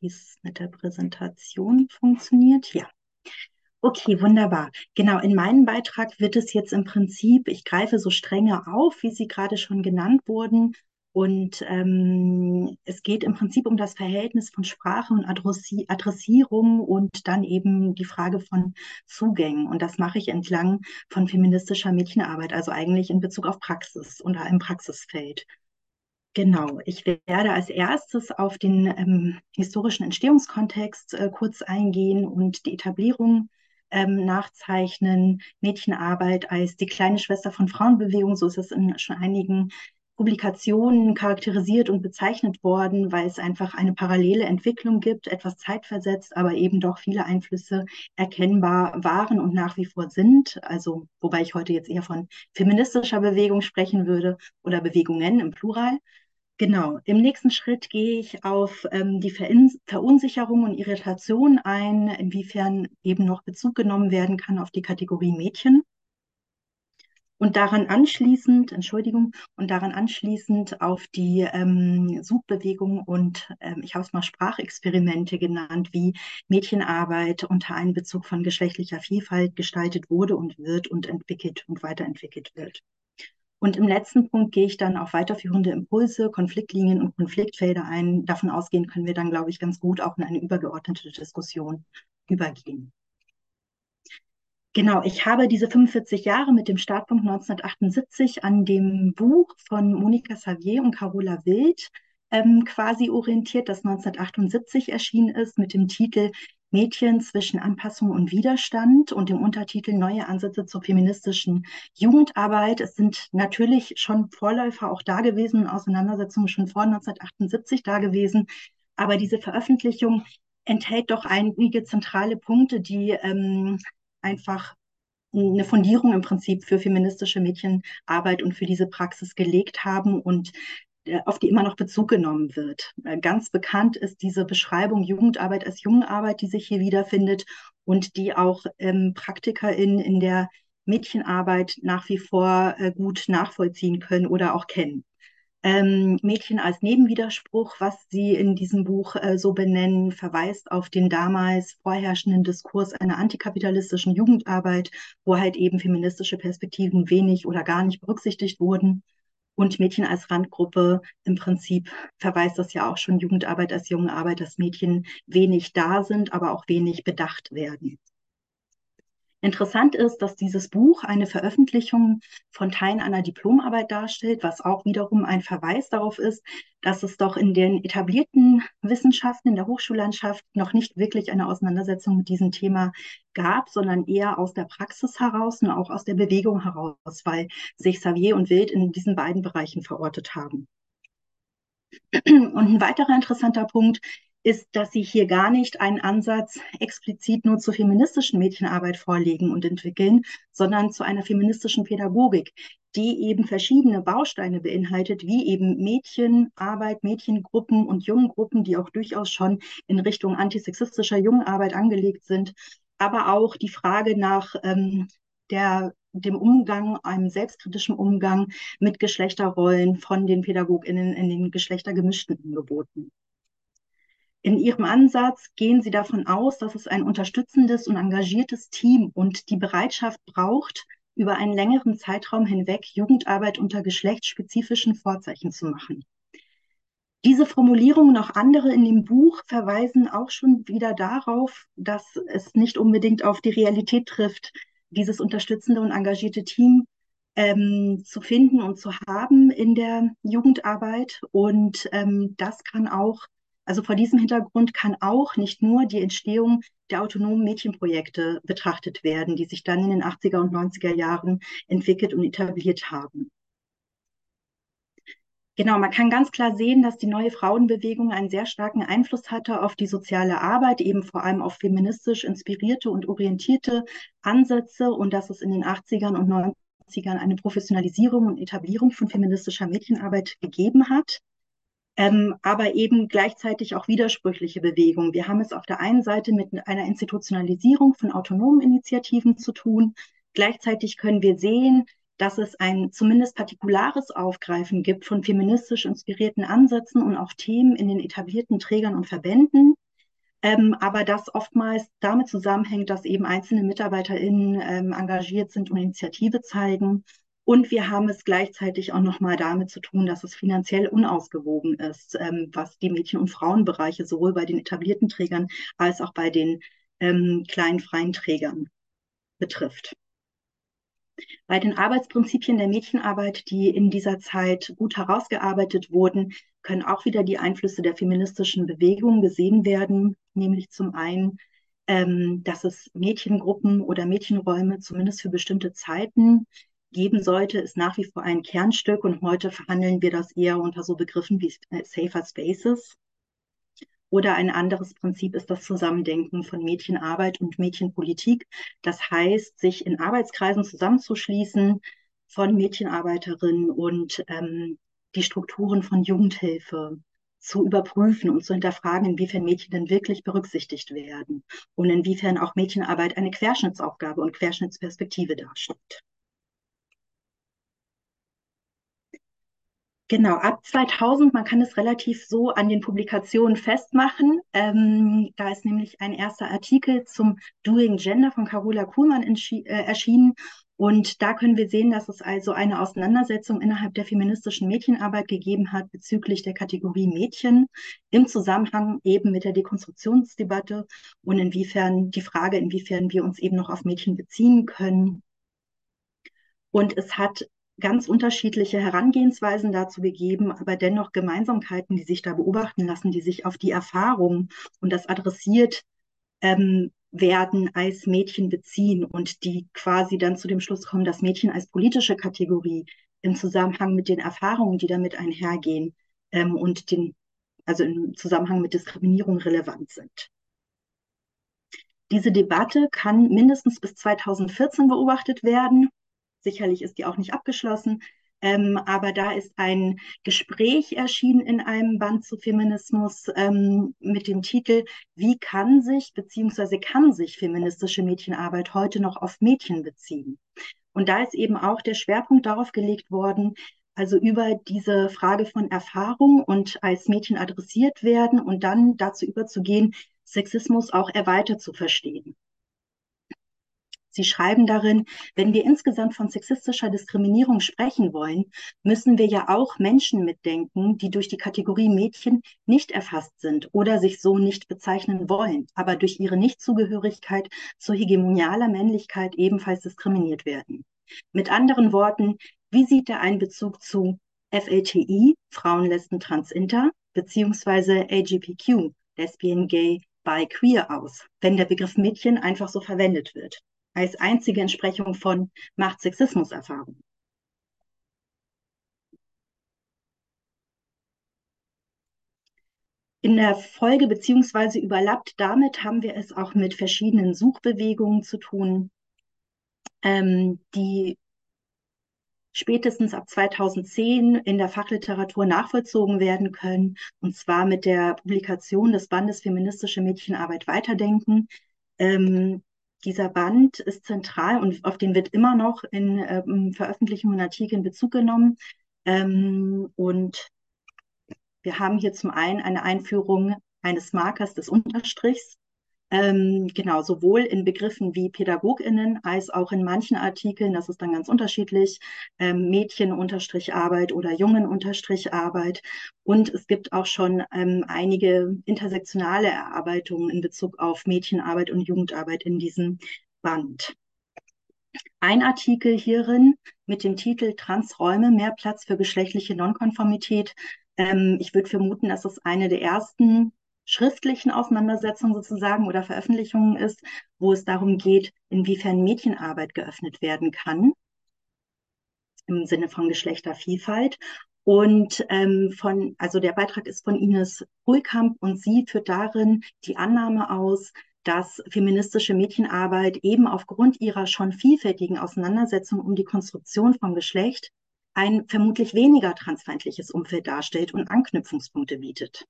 wie es mit der Präsentation funktioniert. Ja. Okay, wunderbar. Genau, in meinem Beitrag wird es jetzt im Prinzip, ich greife so Stränge auf, wie sie gerade schon genannt wurden, und ähm, es geht im Prinzip um das Verhältnis von Sprache und Adressi Adressierung und dann eben die Frage von Zugängen. Und das mache ich entlang von feministischer Mädchenarbeit, also eigentlich in Bezug auf Praxis und im Praxisfeld. Genau, ich werde als erstes auf den ähm, historischen Entstehungskontext äh, kurz eingehen und die Etablierung ähm, nachzeichnen. Mädchenarbeit als die kleine Schwester von Frauenbewegung, so ist es in schon einigen Publikationen charakterisiert und bezeichnet worden, weil es einfach eine parallele Entwicklung gibt, etwas zeitversetzt, aber eben doch viele Einflüsse erkennbar waren und nach wie vor sind. Also, wobei ich heute jetzt eher von feministischer Bewegung sprechen würde oder Bewegungen im Plural. Genau, im nächsten Schritt gehe ich auf ähm, die Verunsicherung und Irritation ein, inwiefern eben noch Bezug genommen werden kann auf die Kategorie Mädchen. Und daran anschließend, Entschuldigung, und daran anschließend auf die ähm, Suchbewegung und ähm, ich habe es mal Sprachexperimente genannt, wie Mädchenarbeit unter Einbezug von geschlechtlicher Vielfalt gestaltet wurde und wird und entwickelt und weiterentwickelt wird. Und im letzten Punkt gehe ich dann auf weiterführende Impulse, Konfliktlinien und Konfliktfelder ein. Davon ausgehend können wir dann, glaube ich, ganz gut auch in eine übergeordnete Diskussion übergehen. Genau, ich habe diese 45 Jahre mit dem Startpunkt 1978 an dem Buch von Monika Savier und Carola Wild ähm, quasi orientiert, das 1978 erschienen ist mit dem Titel Mädchen zwischen Anpassung und Widerstand und dem Untertitel Neue Ansätze zur feministischen Jugendarbeit. Es sind natürlich schon Vorläufer auch da gewesen, Auseinandersetzungen schon vor 1978 da gewesen. Aber diese Veröffentlichung enthält doch einige zentrale Punkte, die ähm, einfach eine Fundierung im Prinzip für feministische Mädchenarbeit und für diese Praxis gelegt haben und äh, auf die immer noch Bezug genommen wird. Äh, ganz bekannt ist diese Beschreibung Jugendarbeit als Jungenarbeit, die sich hier wiederfindet und die auch ähm, PraktikerInnen in der Mädchenarbeit nach wie vor äh, gut nachvollziehen können oder auch kennen ähm, Mädchen als Nebenwiderspruch, was sie in diesem Buch äh, so benennen, verweist auf den damals vorherrschenden Diskurs einer antikapitalistischen Jugendarbeit, wo halt eben feministische Perspektiven wenig oder gar nicht berücksichtigt wurden. Und Mädchen als Randgruppe im Prinzip verweist das ja auch schon Jugendarbeit als junge Arbeit, dass Mädchen wenig da sind, aber auch wenig bedacht werden. Interessant ist, dass dieses Buch eine Veröffentlichung von Teilen einer Diplomarbeit darstellt, was auch wiederum ein Verweis darauf ist, dass es doch in den etablierten Wissenschaften in der Hochschullandschaft noch nicht wirklich eine Auseinandersetzung mit diesem Thema gab, sondern eher aus der Praxis heraus und auch aus der Bewegung heraus, weil sich Xavier und Wild in diesen beiden Bereichen verortet haben. Und ein weiterer interessanter Punkt ist, dass sie hier gar nicht einen Ansatz explizit nur zur feministischen Mädchenarbeit vorlegen und entwickeln, sondern zu einer feministischen Pädagogik, die eben verschiedene Bausteine beinhaltet, wie eben Mädchenarbeit, Mädchengruppen und Jungengruppen, die auch durchaus schon in Richtung antisexistischer Jungenarbeit angelegt sind, aber auch die Frage nach ähm, der dem Umgang, einem selbstkritischen Umgang mit Geschlechterrollen von den PädagogInnen in den geschlechtergemischten Angeboten. In Ihrem Ansatz gehen Sie davon aus, dass es ein unterstützendes und engagiertes Team und die Bereitschaft braucht, über einen längeren Zeitraum hinweg Jugendarbeit unter geschlechtsspezifischen Vorzeichen zu machen. Diese Formulierungen und auch andere in dem Buch verweisen auch schon wieder darauf, dass es nicht unbedingt auf die Realität trifft, dieses unterstützende und engagierte Team ähm, zu finden und zu haben in der Jugendarbeit. Und ähm, das kann auch also vor diesem Hintergrund kann auch nicht nur die Entstehung der autonomen Mädchenprojekte betrachtet werden, die sich dann in den 80er und 90er Jahren entwickelt und etabliert haben. Genau, man kann ganz klar sehen, dass die neue Frauenbewegung einen sehr starken Einfluss hatte auf die soziale Arbeit, eben vor allem auf feministisch inspirierte und orientierte Ansätze und dass es in den 80ern und 90ern eine Professionalisierung und Etablierung von feministischer Mädchenarbeit gegeben hat ähm, aber eben gleichzeitig auch widersprüchliche Bewegungen. Wir haben es auf der einen Seite mit einer Institutionalisierung von autonomen Initiativen zu tun. Gleichzeitig können wir sehen, dass es ein zumindest partikulares Aufgreifen gibt von feministisch inspirierten Ansätzen und auch Themen in den etablierten Trägern und Verbänden. Ähm, aber das oftmals damit zusammenhängt, dass eben einzelne MitarbeiterInnen ähm, engagiert sind und Initiative zeigen und wir haben es gleichzeitig auch nochmal damit zu tun, dass es finanziell unausgewogen ist, ähm, was die Mädchen- und Frauenbereiche sowohl bei den etablierten Trägern als auch bei den ähm, kleinen freien Trägern betrifft. Bei den Arbeitsprinzipien der Mädchenarbeit, die in dieser Zeit gut herausgearbeitet wurden, können auch wieder die Einflüsse der feministischen Bewegung gesehen werden, nämlich zum einen, ähm, dass es Mädchengruppen oder Mädchenräume zumindest für bestimmte Zeiten geben sollte, ist nach wie vor ein Kernstück und heute verhandeln wir das eher unter so Begriffen wie äh, Safer Spaces. Oder ein anderes Prinzip ist das Zusammendenken von Mädchenarbeit und Mädchenpolitik. Das heißt, sich in Arbeitskreisen zusammenzuschließen von Mädchenarbeiterinnen und ähm, die Strukturen von Jugendhilfe zu überprüfen und zu hinterfragen, inwiefern Mädchen denn wirklich berücksichtigt werden und inwiefern auch Mädchenarbeit eine Querschnittsaufgabe und Querschnittsperspektive darstellt. Genau, ab 2000, man kann es relativ so an den Publikationen festmachen. Ähm, da ist nämlich ein erster Artikel zum Doing Gender von Carola Kuhlmann äh, erschienen. Und da können wir sehen, dass es also eine Auseinandersetzung innerhalb der feministischen Mädchenarbeit gegeben hat bezüglich der Kategorie Mädchen im Zusammenhang eben mit der Dekonstruktionsdebatte und inwiefern die Frage, inwiefern wir uns eben noch auf Mädchen beziehen können. Und es hat ganz unterschiedliche Herangehensweisen dazu gegeben, aber dennoch Gemeinsamkeiten, die sich da beobachten lassen, die sich auf die Erfahrung und das adressiert ähm, werden als Mädchen beziehen und die quasi dann zu dem Schluss kommen, dass Mädchen als politische Kategorie im Zusammenhang mit den Erfahrungen, die damit einhergehen ähm, und den, also im Zusammenhang mit Diskriminierung relevant sind. Diese Debatte kann mindestens bis 2014 beobachtet werden. Sicherlich ist die auch nicht abgeschlossen. Ähm, aber da ist ein Gespräch erschienen in einem Band zu Feminismus ähm, mit dem Titel Wie kann sich bzw. kann sich feministische Mädchenarbeit heute noch auf Mädchen beziehen? Und da ist eben auch der Schwerpunkt darauf gelegt worden, also über diese Frage von Erfahrung und als Mädchen adressiert werden und dann dazu überzugehen, Sexismus auch erweitert zu verstehen. Sie schreiben darin, wenn wir insgesamt von sexistischer Diskriminierung sprechen wollen, müssen wir ja auch Menschen mitdenken, die durch die Kategorie Mädchen nicht erfasst sind oder sich so nicht bezeichnen wollen, aber durch ihre Nichtzugehörigkeit zur hegemonialer Männlichkeit ebenfalls diskriminiert werden. Mit anderen Worten, wie sieht der Einbezug zu FLTI, Frauen, Lesben, Trans, Inter, beziehungsweise LGBTQ, Lesbian, Gay, Bi, Queer aus, wenn der Begriff Mädchen einfach so verwendet wird? Als einzige Entsprechung von Macht-Sexismus-Erfahrung. In der Folge beziehungsweise überlappt damit haben wir es auch mit verschiedenen Suchbewegungen zu tun, ähm, die spätestens ab 2010 in der Fachliteratur nachvollzogen werden können, und zwar mit der Publikation des Bandes Feministische Mädchenarbeit weiterdenken, ähm, dieser Band ist zentral und auf den wird immer noch in ähm, Veröffentlichungen und Artikeln Bezug genommen. Ähm, und wir haben hier zum einen eine Einführung eines Markers des Unterstrichs, ähm, genau, sowohl in Begriffen wie PädagogInnen als auch in manchen Artikeln, das ist dann ganz unterschiedlich, ähm, Mädchen-Arbeit oder Jungen-Arbeit. Und es gibt auch schon ähm, einige intersektionale Erarbeitungen in Bezug auf Mädchenarbeit und Jugendarbeit in diesem Band. Ein Artikel hierin mit dem Titel Transräume, mehr Platz für geschlechtliche Nonkonformität. Ähm, ich würde vermuten, dass es eine der ersten schriftlichen Auseinandersetzungen sozusagen oder Veröffentlichungen ist, wo es darum geht, inwiefern Mädchenarbeit geöffnet werden kann im Sinne von Geschlechtervielfalt. Und ähm, von, also der Beitrag ist von Ines Ruhlkamp und sie führt darin die Annahme aus, dass feministische Mädchenarbeit eben aufgrund ihrer schon vielfältigen Auseinandersetzung um die Konstruktion von Geschlecht ein vermutlich weniger transfeindliches Umfeld darstellt und Anknüpfungspunkte bietet.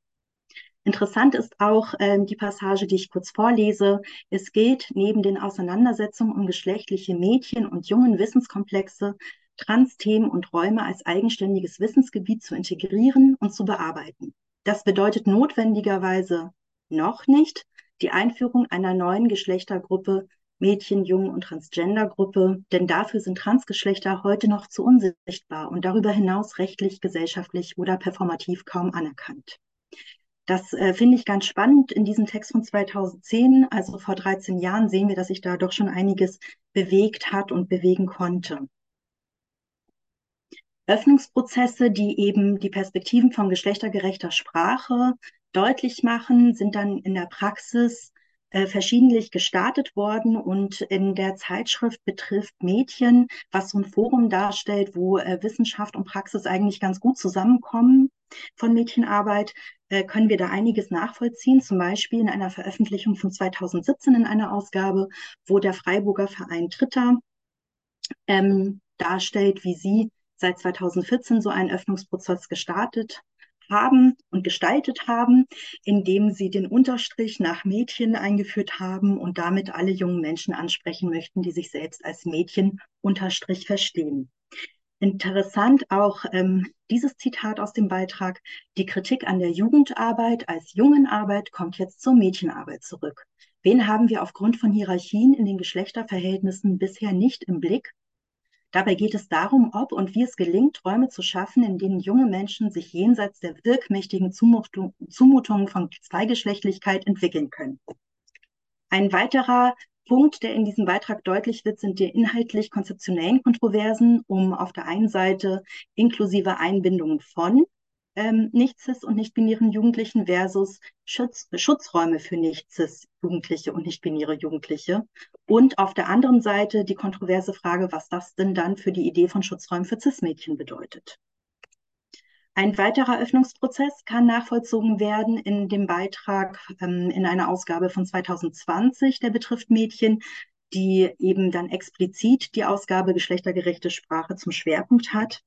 Interessant ist auch ähm, die Passage, die ich kurz vorlese. Es gilt neben den Auseinandersetzungen um geschlechtliche Mädchen und jungen Wissenskomplexe, Trans-Themen und Räume als eigenständiges Wissensgebiet zu integrieren und zu bearbeiten. Das bedeutet notwendigerweise noch nicht die Einführung einer neuen Geschlechtergruppe Mädchen, Jungen und Transgendergruppe, denn dafür sind Transgeschlechter heute noch zu unsichtbar und darüber hinaus rechtlich, gesellschaftlich oder performativ kaum anerkannt. Das äh, finde ich ganz spannend in diesem Text von 2010. Also vor 13 Jahren sehen wir, dass sich da doch schon einiges bewegt hat und bewegen konnte. Öffnungsprozesse, die eben die Perspektiven von geschlechtergerechter Sprache deutlich machen, sind dann in der Praxis äh, verschiedentlich gestartet worden und in der Zeitschrift betrifft Mädchen, was so ein Forum darstellt, wo äh, Wissenschaft und Praxis eigentlich ganz gut zusammenkommen von Mädchenarbeit, äh, können wir da einiges nachvollziehen. Zum Beispiel in einer Veröffentlichung von 2017 in einer Ausgabe, wo der Freiburger Verein Dritter ähm, darstellt, wie sie seit 2014 so einen Öffnungsprozess gestartet haben und gestaltet haben, indem sie den Unterstrich nach Mädchen eingeführt haben und damit alle jungen Menschen ansprechen möchten, die sich selbst als Mädchen Unterstrich verstehen. Interessant auch ähm, dieses Zitat aus dem Beitrag. Die Kritik an der Jugendarbeit als Jungenarbeit kommt jetzt zur Mädchenarbeit zurück. Wen haben wir aufgrund von Hierarchien in den Geschlechterverhältnissen bisher nicht im Blick? Dabei geht es darum, ob und wie es gelingt, Räume zu schaffen, in denen junge Menschen sich jenseits der wirkmächtigen Zumutung, Zumutungen von Zweigeschlechtlichkeit entwickeln können. Ein weiterer Punkt, der in diesem Beitrag deutlich wird, sind die inhaltlich konzeptionellen Kontroversen um auf der einen Seite inklusive Einbindung von ähm, nicht-cis und nicht-binären Jugendlichen versus Schutz, Schutzräume für nicht-cis Jugendliche und nicht-binäre Jugendliche. Und auf der anderen Seite die kontroverse Frage, was das denn dann für die Idee von Schutzräumen für cis-Mädchen bedeutet. Ein weiterer Öffnungsprozess kann nachvollzogen werden in dem Beitrag ähm, in einer Ausgabe von 2020, der betrifft Mädchen, die eben dann explizit die Ausgabe geschlechtergerechte Sprache zum Schwerpunkt hat.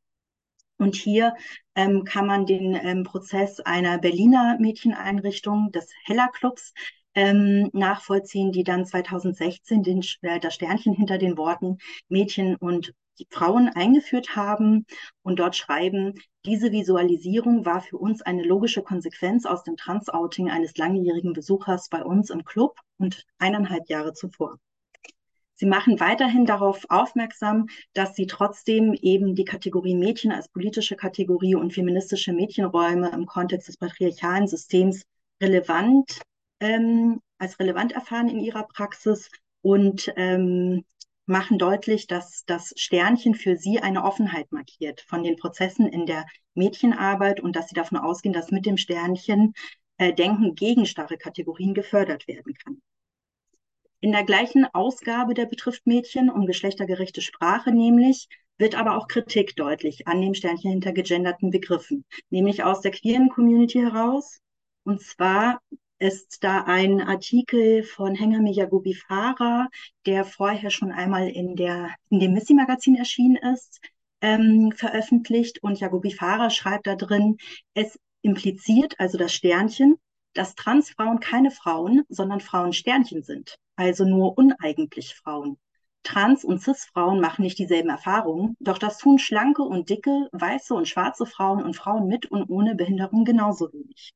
Und hier ähm, kann man den ähm, Prozess einer Berliner Mädcheneinrichtung des Heller Clubs ähm, nachvollziehen, die dann 2016 den, äh, das Sternchen hinter den Worten Mädchen und Frauen eingeführt haben und dort schreiben, diese Visualisierung war für uns eine logische Konsequenz aus dem Transouting eines langjährigen Besuchers bei uns im Club und eineinhalb Jahre zuvor. Sie machen weiterhin darauf aufmerksam, dass sie trotzdem eben die Kategorie Mädchen als politische Kategorie und feministische Mädchenräume im Kontext des patriarchalen Systems relevant ähm, als relevant erfahren in ihrer Praxis und ähm, machen deutlich, dass das Sternchen für sie eine Offenheit markiert von den Prozessen in der Mädchenarbeit und dass sie davon ausgehen, dass mit dem Sternchen äh, Denken gegen starre Kategorien gefördert werden kann. In der gleichen Ausgabe der betrifft Mädchen um geschlechtergerechte Sprache nämlich wird aber auch Kritik deutlich an dem Sternchen hinter gegenderten Begriffen, nämlich aus der queeren Community heraus. Und zwar ist da ein Artikel von Hengame Yagubi Farah, der vorher schon einmal in, der, in dem Missy-Magazin erschienen ist, ähm, veröffentlicht. Und Yagubi Farah schreibt da drin, es impliziert, also das Sternchen, dass Transfrauen keine Frauen, sondern Frauensternchen sind, also nur uneigentlich Frauen. Trans- und Cis-Frauen machen nicht dieselben Erfahrungen, doch das tun schlanke und dicke, weiße und schwarze Frauen und Frauen mit und ohne Behinderung genauso wenig.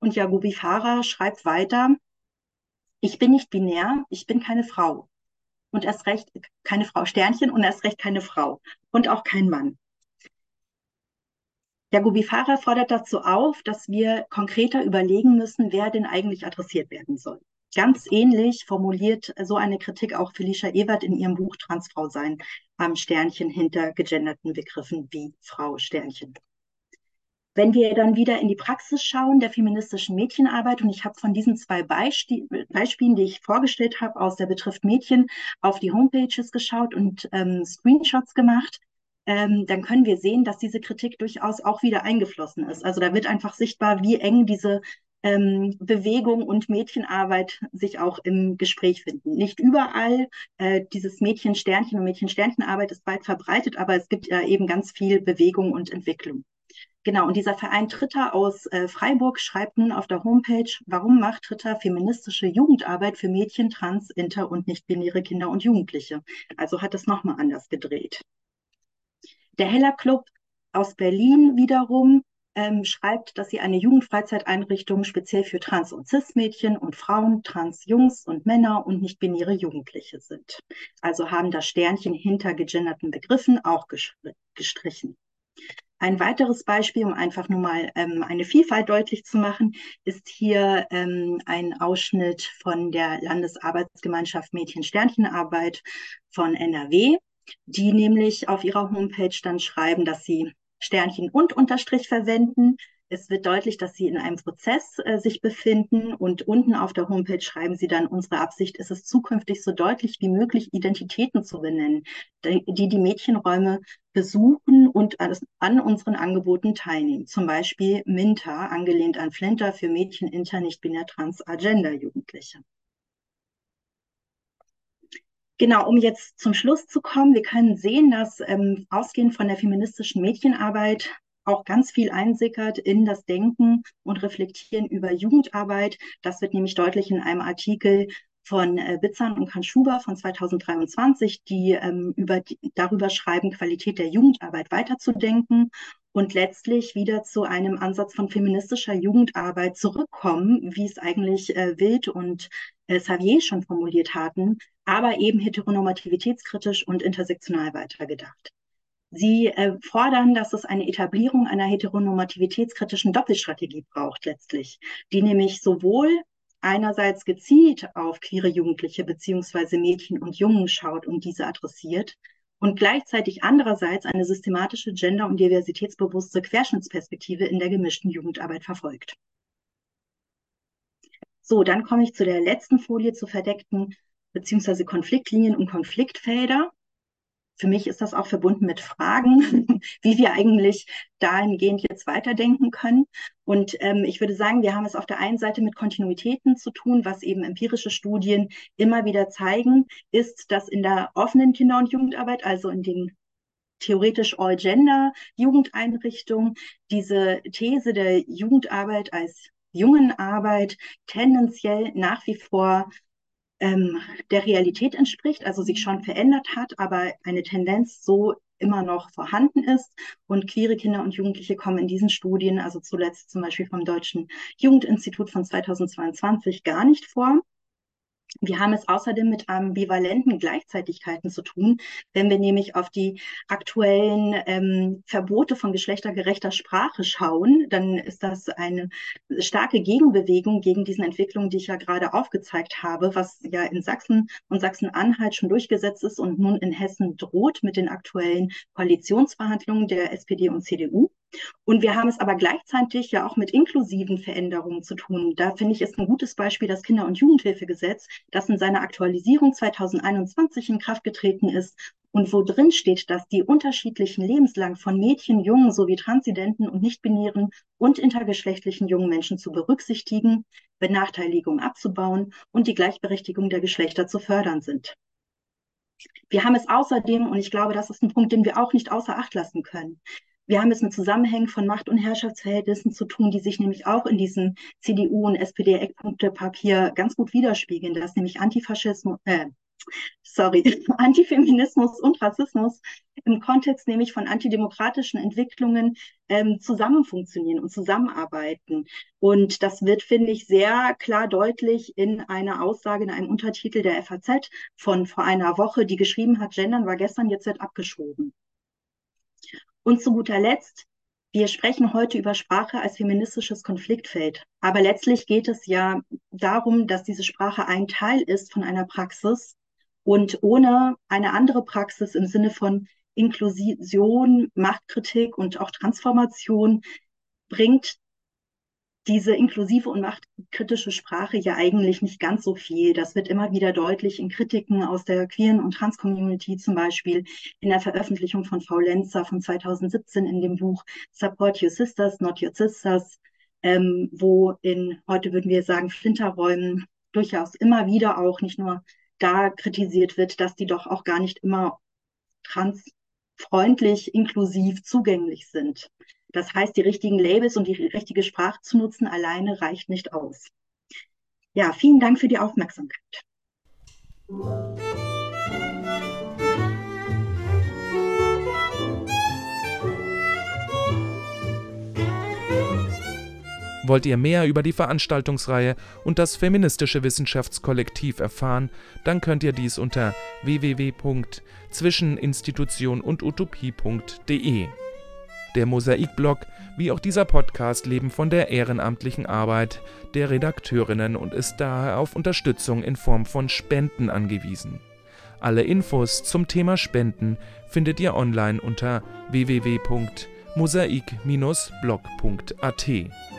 Und Jagubi Farah schreibt weiter, ich bin nicht binär, ich bin keine Frau. Und erst recht keine Frau Sternchen und erst recht keine Frau und auch kein Mann. Jagubi Farah fordert dazu auf, dass wir konkreter überlegen müssen, wer denn eigentlich adressiert werden soll. Ganz ähnlich formuliert so eine Kritik auch Felicia Ewert in ihrem Buch Transfrau sein am Sternchen hinter gegenderten Begriffen wie Frau Sternchen. Wenn wir dann wieder in die Praxis schauen der feministischen Mädchenarbeit, und ich habe von diesen zwei Beisp Beispielen, die ich vorgestellt habe, aus der Betrifft Mädchen, auf die Homepages geschaut und ähm, Screenshots gemacht, ähm, dann können wir sehen, dass diese Kritik durchaus auch wieder eingeflossen ist. Also da wird einfach sichtbar, wie eng diese ähm, Bewegung und Mädchenarbeit sich auch im Gespräch finden. Nicht überall, äh, dieses Mädchen-Sternchen und Mädchen-Sternchenarbeit ist weit verbreitet, aber es gibt ja eben ganz viel Bewegung und Entwicklung. Genau, und dieser Verein Tritter aus äh, Freiburg schreibt nun auf der Homepage, warum macht Tritter feministische Jugendarbeit für Mädchen, Trans, Inter und nicht-binäre Kinder und Jugendliche? Also hat es nochmal anders gedreht. Der Heller Club aus Berlin wiederum ähm, schreibt, dass sie eine Jugendfreizeiteinrichtung speziell für Trans- und Cis-Mädchen und Frauen, Trans-Jungs und Männer und nicht-binäre Jugendliche sind. Also haben das Sternchen hinter gegenderten Begriffen auch gestrichen. Ein weiteres Beispiel, um einfach nur mal ähm, eine Vielfalt deutlich zu machen, ist hier ähm, ein Ausschnitt von der Landesarbeitsgemeinschaft Mädchen-Sternchenarbeit von NRW, die nämlich auf ihrer Homepage dann schreiben, dass sie Sternchen und Unterstrich verwenden, es wird deutlich, dass Sie in einem Prozess äh, sich befinden und unten auf der Homepage schreiben Sie dann, unsere Absicht ist es zukünftig so deutlich wie möglich Identitäten zu benennen, die die Mädchenräume besuchen und an unseren Angeboten teilnehmen. Zum Beispiel Minta, angelehnt an Flinter für Mädchen, Inter, nicht binär, trans, Agenda Jugendliche. Genau, um jetzt zum Schluss zu kommen, wir können sehen, dass ähm, ausgehend von der feministischen Mädchenarbeit auch ganz viel einsickert in das Denken und Reflektieren über Jugendarbeit. Das wird nämlich deutlich in einem Artikel von äh, Bitzern und Kanschuber von 2023, die, ähm, über, darüber schreiben, Qualität der Jugendarbeit weiterzudenken und letztlich wieder zu einem Ansatz von feministischer Jugendarbeit zurückkommen, wie es eigentlich äh, Wild und äh, Xavier schon formuliert hatten, aber eben heteronormativitätskritisch und intersektional weitergedacht. Sie äh, fordern, dass es eine Etablierung einer heteronormativitätskritischen Doppelstrategie braucht letztlich, die nämlich sowohl einerseits gezielt auf queere Jugendliche beziehungsweise Mädchen und Jungen schaut und diese adressiert und gleichzeitig andererseits eine systematische gender- und diversitätsbewusste Querschnittsperspektive in der gemischten Jugendarbeit verfolgt. So, dann komme ich zu der letzten Folie zu verdeckten beziehungsweise Konfliktlinien und Konfliktfelder für mich ist das auch verbunden mit Fragen, [LAUGHS] wie wir eigentlich dahingehend jetzt weiterdenken können. Und ähm, ich würde sagen, wir haben es auf der einen Seite mit Kontinuitäten zu tun, was eben empirische Studien immer wieder zeigen, ist, dass in der offenen Kinder- und Jugendarbeit, also in den theoretisch All-Gender-Jugendeinrichtungen, diese These der Jugendarbeit als Jungenarbeit tendenziell nach wie vor ähm, der Realität entspricht, also sich schon verändert hat, aber eine Tendenz so immer noch vorhanden ist. Und queere Kinder und Jugendliche kommen in diesen Studien, also zuletzt zum Beispiel vom Deutschen Jugendinstitut von 2022, gar nicht vor. Wir haben es außerdem mit ambivalenten Gleichzeitigkeiten zu tun, wenn wir nämlich auf die aktuellen ähm, Verbote von geschlechtergerechter Sprache schauen, dann ist das eine starke Gegenbewegung gegen diesen Entwicklungen, die ich ja gerade aufgezeigt habe, was ja in Sachsen und Sachsen-Anhalt schon durchgesetzt ist und nun in Hessen droht mit den aktuellen Koalitionsverhandlungen der SPD und CDU. Und wir haben es aber gleichzeitig ja auch mit inklusiven Veränderungen zu tun. Da finde ich, ist ein gutes Beispiel das Kinder- und Jugendhilfegesetz, das in seiner Aktualisierung 2021 in Kraft getreten ist und wo drin steht, dass die unterschiedlichen Lebenslang von Mädchen, Jungen sowie transidenten und nicht-binären und intergeschlechtlichen jungen Menschen zu berücksichtigen, Benachteiligung abzubauen und die Gleichberechtigung der Geschlechter zu fördern sind. Wir haben es außerdem, und ich glaube, das ist ein Punkt, den wir auch nicht außer Acht lassen können, wir haben es mit Zusammenhängen von Macht- und Herrschaftsverhältnissen zu tun, die sich nämlich auch in diesem CDU- und SPD-Eckpunktepapier ganz gut widerspiegeln, dass nämlich Antifaschismus, äh, sorry, [LAUGHS] Antifeminismus und Rassismus im Kontext nämlich von antidemokratischen Entwicklungen ähm, zusammen funktionieren und zusammenarbeiten. Und das wird, finde ich, sehr klar deutlich in einer Aussage, in einem Untertitel der FAZ von vor einer Woche, die geschrieben hat, Gendern war gestern, jetzt wird abgeschoben. Und zu guter Letzt, wir sprechen heute über Sprache als feministisches Konfliktfeld. Aber letztlich geht es ja darum, dass diese Sprache ein Teil ist von einer Praxis und ohne eine andere Praxis im Sinne von Inklusion, Machtkritik und auch Transformation bringt diese inklusive und machtkritische Sprache ja eigentlich nicht ganz so viel. Das wird immer wieder deutlich in Kritiken aus der queeren und Trans-Community, zum Beispiel in der Veröffentlichung von Frau Lenzer von 2017 in dem Buch Support Your Sisters, Not Your Sisters, ähm, wo in, heute würden wir sagen, Flinterräumen durchaus immer wieder auch nicht nur da kritisiert wird, dass die doch auch gar nicht immer transfreundlich, inklusiv zugänglich sind. Das heißt, die richtigen Labels und die richtige Sprache zu nutzen alleine reicht nicht aus. Ja, vielen Dank für die Aufmerksamkeit. Wollt ihr mehr über die Veranstaltungsreihe und das feministische Wissenschaftskollektiv erfahren, dann könnt ihr dies unter www.zwischeninstitutionundutopie.de der Mosaikblog wie auch dieser Podcast leben von der ehrenamtlichen Arbeit der Redakteurinnen und ist daher auf Unterstützung in Form von Spenden angewiesen. Alle Infos zum Thema Spenden findet ihr online unter www.mosaik-blog.at.